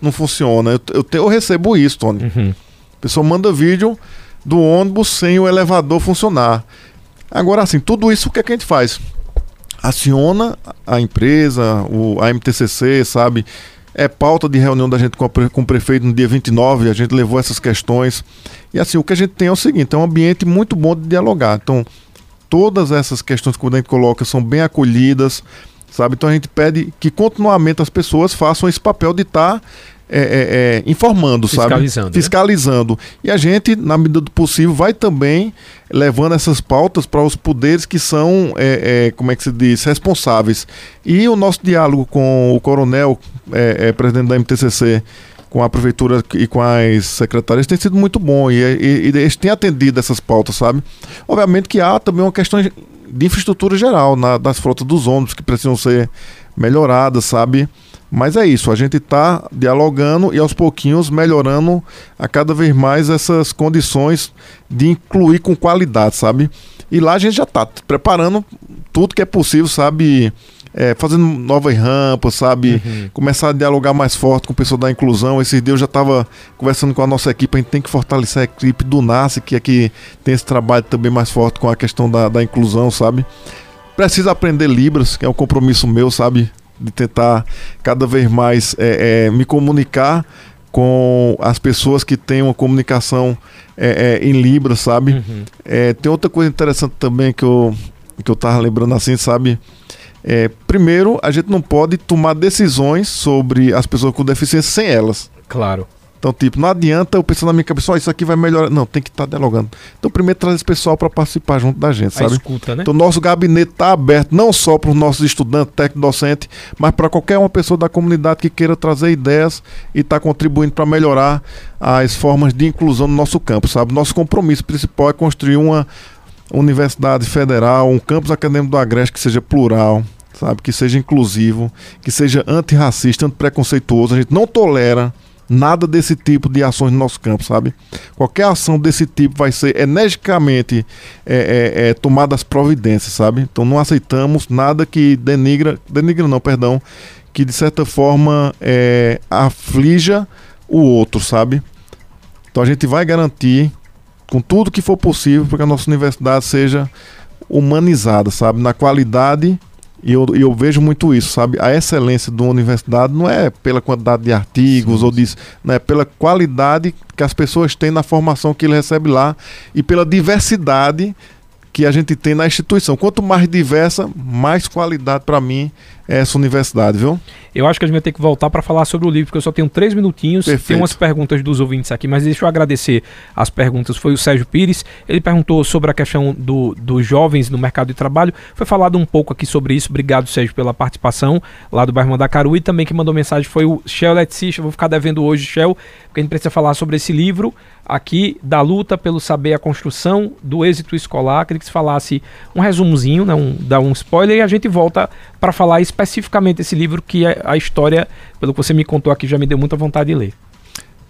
não funciona. Eu, eu, eu recebo isso, Tony. Uhum. A pessoa manda vídeo do ônibus sem o elevador funcionar. Agora, assim, tudo isso o que, é que a gente faz? Aciona a empresa, o, a MTCC, sabe? É pauta de reunião da gente com, a, com o prefeito no dia 29, a gente levou essas questões. E assim, o que a gente tem é o seguinte: é um ambiente muito bom de dialogar. Então, todas essas questões que o gente coloca são bem acolhidas, sabe? Então a gente pede que continuamente as pessoas façam esse papel de estar tá, é, é, é, informando, Fiscalizando, sabe? Fiscalizando. Né? E a gente, na medida do possível, vai também levando essas pautas para os poderes que são, é, é, como é que se diz, responsáveis. E o nosso diálogo com o coronel, é, presidente da MTCC, com a prefeitura e com as secretárias tem sido muito bom e, e, e eles têm atendido essas pautas, sabe? Obviamente que há também uma questão de infraestrutura geral na, das frotas dos ônibus que precisam ser melhoradas, sabe? Mas é isso, a gente está dialogando e aos pouquinhos melhorando a cada vez mais essas condições de incluir com qualidade, sabe? E lá a gente já está preparando tudo que é possível, sabe? É, fazendo novas rampas, sabe? Uhum. Começar a dialogar mais forte com o pessoal da inclusão. Esses dias eu já estava conversando com a nossa equipe, a gente tem que fortalecer a equipe do NASC, que aqui tem esse trabalho também mais forte com a questão da, da inclusão, sabe? Precisa aprender Libras, que é um compromisso meu, sabe? de tentar cada vez mais é, é, me comunicar com as pessoas que têm uma comunicação é, é, em Libra, sabe? Uhum. É, tem outra coisa interessante também que eu, que eu tava lembrando assim, sabe? É, primeiro, a gente não pode tomar decisões sobre as pessoas com deficiência sem elas. Claro. Então, tipo, não adianta eu pensar na minha cabeça, oh, isso aqui vai melhorar. Não, tem que estar tá dialogando. Então, primeiro traz esse pessoal para participar junto da gente, sabe? A escuta, né? Então, nosso gabinete está aberto não só para os nossos estudantes, técnico, docente, mas para qualquer uma pessoa da comunidade que queira trazer ideias e estar tá contribuindo para melhorar as formas de inclusão no nosso campo, sabe? Nosso compromisso principal é construir uma universidade federal, um campus acadêmico do Agreste que seja plural, sabe? Que seja inclusivo, que seja antirracista, antipreconceituoso. A gente não tolera nada desse tipo de ações no nosso campo, sabe? Qualquer ação desse tipo vai ser energicamente é, é, é, tomada as providências, sabe? Então não aceitamos nada que denigra, denigra não, perdão, que de certa forma é, aflija o outro, sabe? Então a gente vai garantir, com tudo que for possível, para que a nossa universidade seja humanizada, sabe? Na qualidade e eu, eu vejo muito isso, sabe? A excelência de uma universidade não é pela quantidade de artigos sim, ou disso, não é pela qualidade que as pessoas têm na formação que ele recebe lá e pela diversidade que a gente tem na instituição. Quanto mais diversa, mais qualidade para mim essa universidade, viu? Eu acho que a gente vai ter que voltar para falar sobre o livro, porque eu só tenho três minutinhos. Perfeito. Tem umas perguntas dos ouvintes aqui, mas deixa eu agradecer as perguntas. Foi o Sérgio Pires, ele perguntou sobre a questão do, dos jovens no mercado de trabalho. Foi falado um pouco aqui sobre isso. Obrigado, Sérgio, pela participação lá do bairro Mandacaru. E também que mandou mensagem foi o Shell Leticista. Vou ficar devendo hoje, Shell, porque a gente precisa falar sobre esse livro aqui da luta pelo saber a construção do êxito escolar. Queria que você falasse um resumozinho, né, um, dar um spoiler e a gente volta para falar especificamente desse livro que é a história, pelo que você me contou aqui, já me deu muita vontade de ler.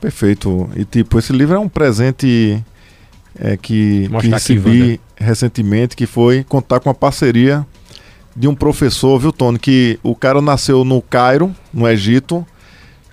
Perfeito. E tipo, esse livro é um presente é, que, que recebi né? recentemente, que foi contar com a parceria de um professor, viu, Tony? Que o cara nasceu no Cairo, no Egito,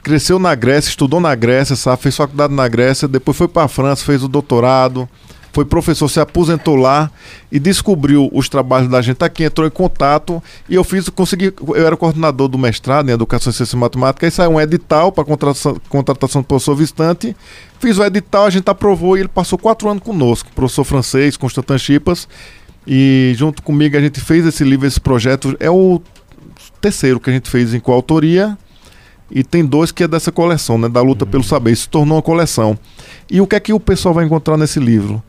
cresceu na Grécia, estudou na Grécia, sabe? fez faculdade na Grécia, depois foi para a França, fez o doutorado, foi professor, se aposentou lá e descobriu os trabalhos da gente aqui, entrou em contato e eu fiz, consegui, eu era coordenador do mestrado em Educação, Ciência e Matemática, aí saiu um edital para contratação, contratação do professor Vistante, fiz o edital, a gente aprovou e ele passou quatro anos conosco, professor francês, Constantin Chipas, e junto comigo a gente fez esse livro, esse projeto, é o terceiro que a gente fez em coautoria, e tem dois que é dessa coleção, né? Da luta uhum. pelo saber. Isso se tornou uma coleção. E o que é que o pessoal vai encontrar nesse livro?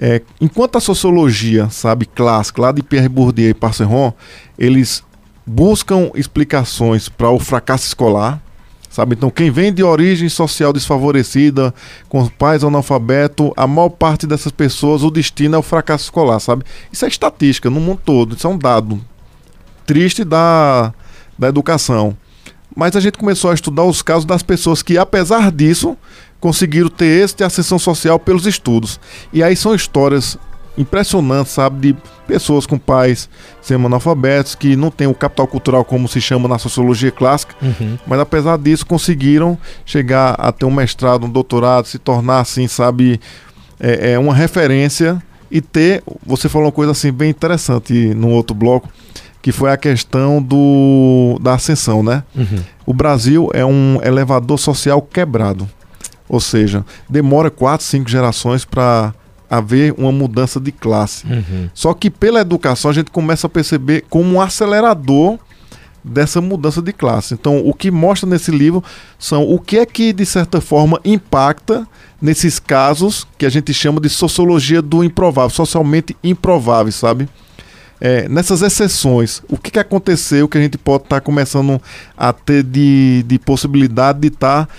É, enquanto a sociologia, sabe, clássica, lá de Pierre Bourdieu e Passeron, eles buscam explicações para o fracasso escolar, sabe? Então, quem vem de origem social desfavorecida, com pais analfabetos, a maior parte dessas pessoas, o destino é o fracasso escolar, sabe? Isso é estatística no mundo todo, isso é um dado triste da, da educação. Mas a gente começou a estudar os casos das pessoas que, apesar disso, conseguiram ter êxito e ascensão social pelos estudos. E aí são histórias impressionantes, sabe, de pessoas com pais semi-analfabetos que não têm o capital cultural como se chama na sociologia clássica, uhum. mas apesar disso conseguiram chegar a ter um mestrado, um doutorado, se tornar assim, sabe, é, é uma referência e ter, você falou uma coisa assim bem interessante no outro bloco, que foi a questão do, da ascensão, né? Uhum. O Brasil é um elevador social quebrado. Ou seja, demora quatro, cinco gerações para haver uma mudança de classe. Uhum. Só que pela educação a gente começa a perceber como um acelerador dessa mudança de classe. Então, o que mostra nesse livro são o que é que, de certa forma, impacta nesses casos que a gente chama de sociologia do improvável, socialmente improvável, sabe? é, nessas exceções, o que, que aconteceu que a gente pode estar tá começando a ter de, de possibilidade de estar tá,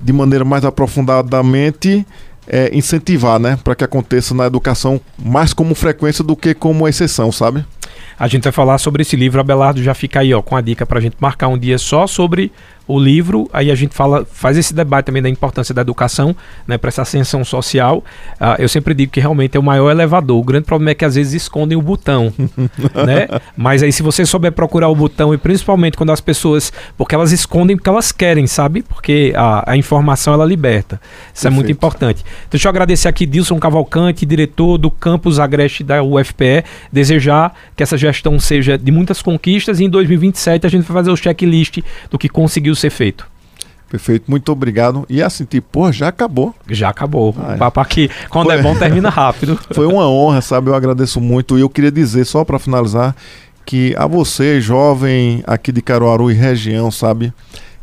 de maneira mais aprofundadamente é, incentivar, né, para que aconteça na educação mais como frequência do que como exceção, sabe? A gente vai falar sobre esse livro, Abelardo já fica aí ó, com a dica para a gente marcar um dia só sobre o livro, aí a gente fala, faz esse debate também da importância da educação, né, para essa ascensão social. Uh, eu sempre digo que realmente é o maior elevador. O grande problema é que às vezes escondem o botão, *laughs* né? Mas aí se você souber procurar o botão e principalmente quando as pessoas, porque elas escondem porque elas querem, sabe? Porque a, a informação ela liberta. Isso Perfeito. é muito importante. Então, deixa eu agradecer aqui Dilson Cavalcante, diretor do campus Agreste da UFPE, desejar que essa gestão seja de muitas conquistas e em 2027 a gente vai fazer o checklist do que conseguiu ser feito. Perfeito, muito obrigado. E assim, tipo, pô, já acabou. Já acabou. Ah, é. Papo aqui, quando Foi... é bom, termina rápido. *laughs* Foi uma honra, sabe? Eu agradeço muito. E eu queria dizer, só para finalizar, que a você, jovem aqui de Caruaru e região, sabe?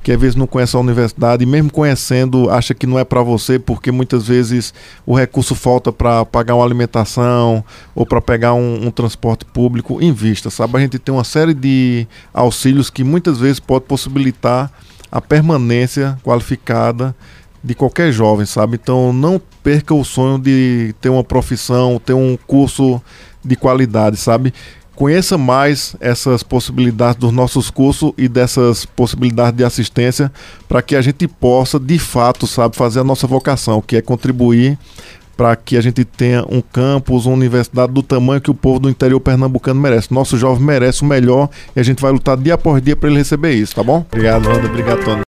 Que às vezes não conhece a universidade e mesmo conhecendo, acha que não é para você, porque muitas vezes o recurso falta para pagar uma alimentação ou para pegar um, um transporte público. Invista, sabe? A gente tem uma série de auxílios que muitas vezes pode possibilitar a permanência qualificada de qualquer jovem, sabe? Então não perca o sonho de ter uma profissão, ter um curso de qualidade, sabe? Conheça mais essas possibilidades dos nossos cursos e dessas possibilidades de assistência para que a gente possa, de fato, sabe, fazer a nossa vocação, que é contribuir para que a gente tenha um campus, uma universidade do tamanho que o povo do interior pernambucano merece. Nosso jovem merece o melhor e a gente vai lutar dia por dia para ele receber isso, tá bom? Obrigado, Wanda. Obrigado, Tony.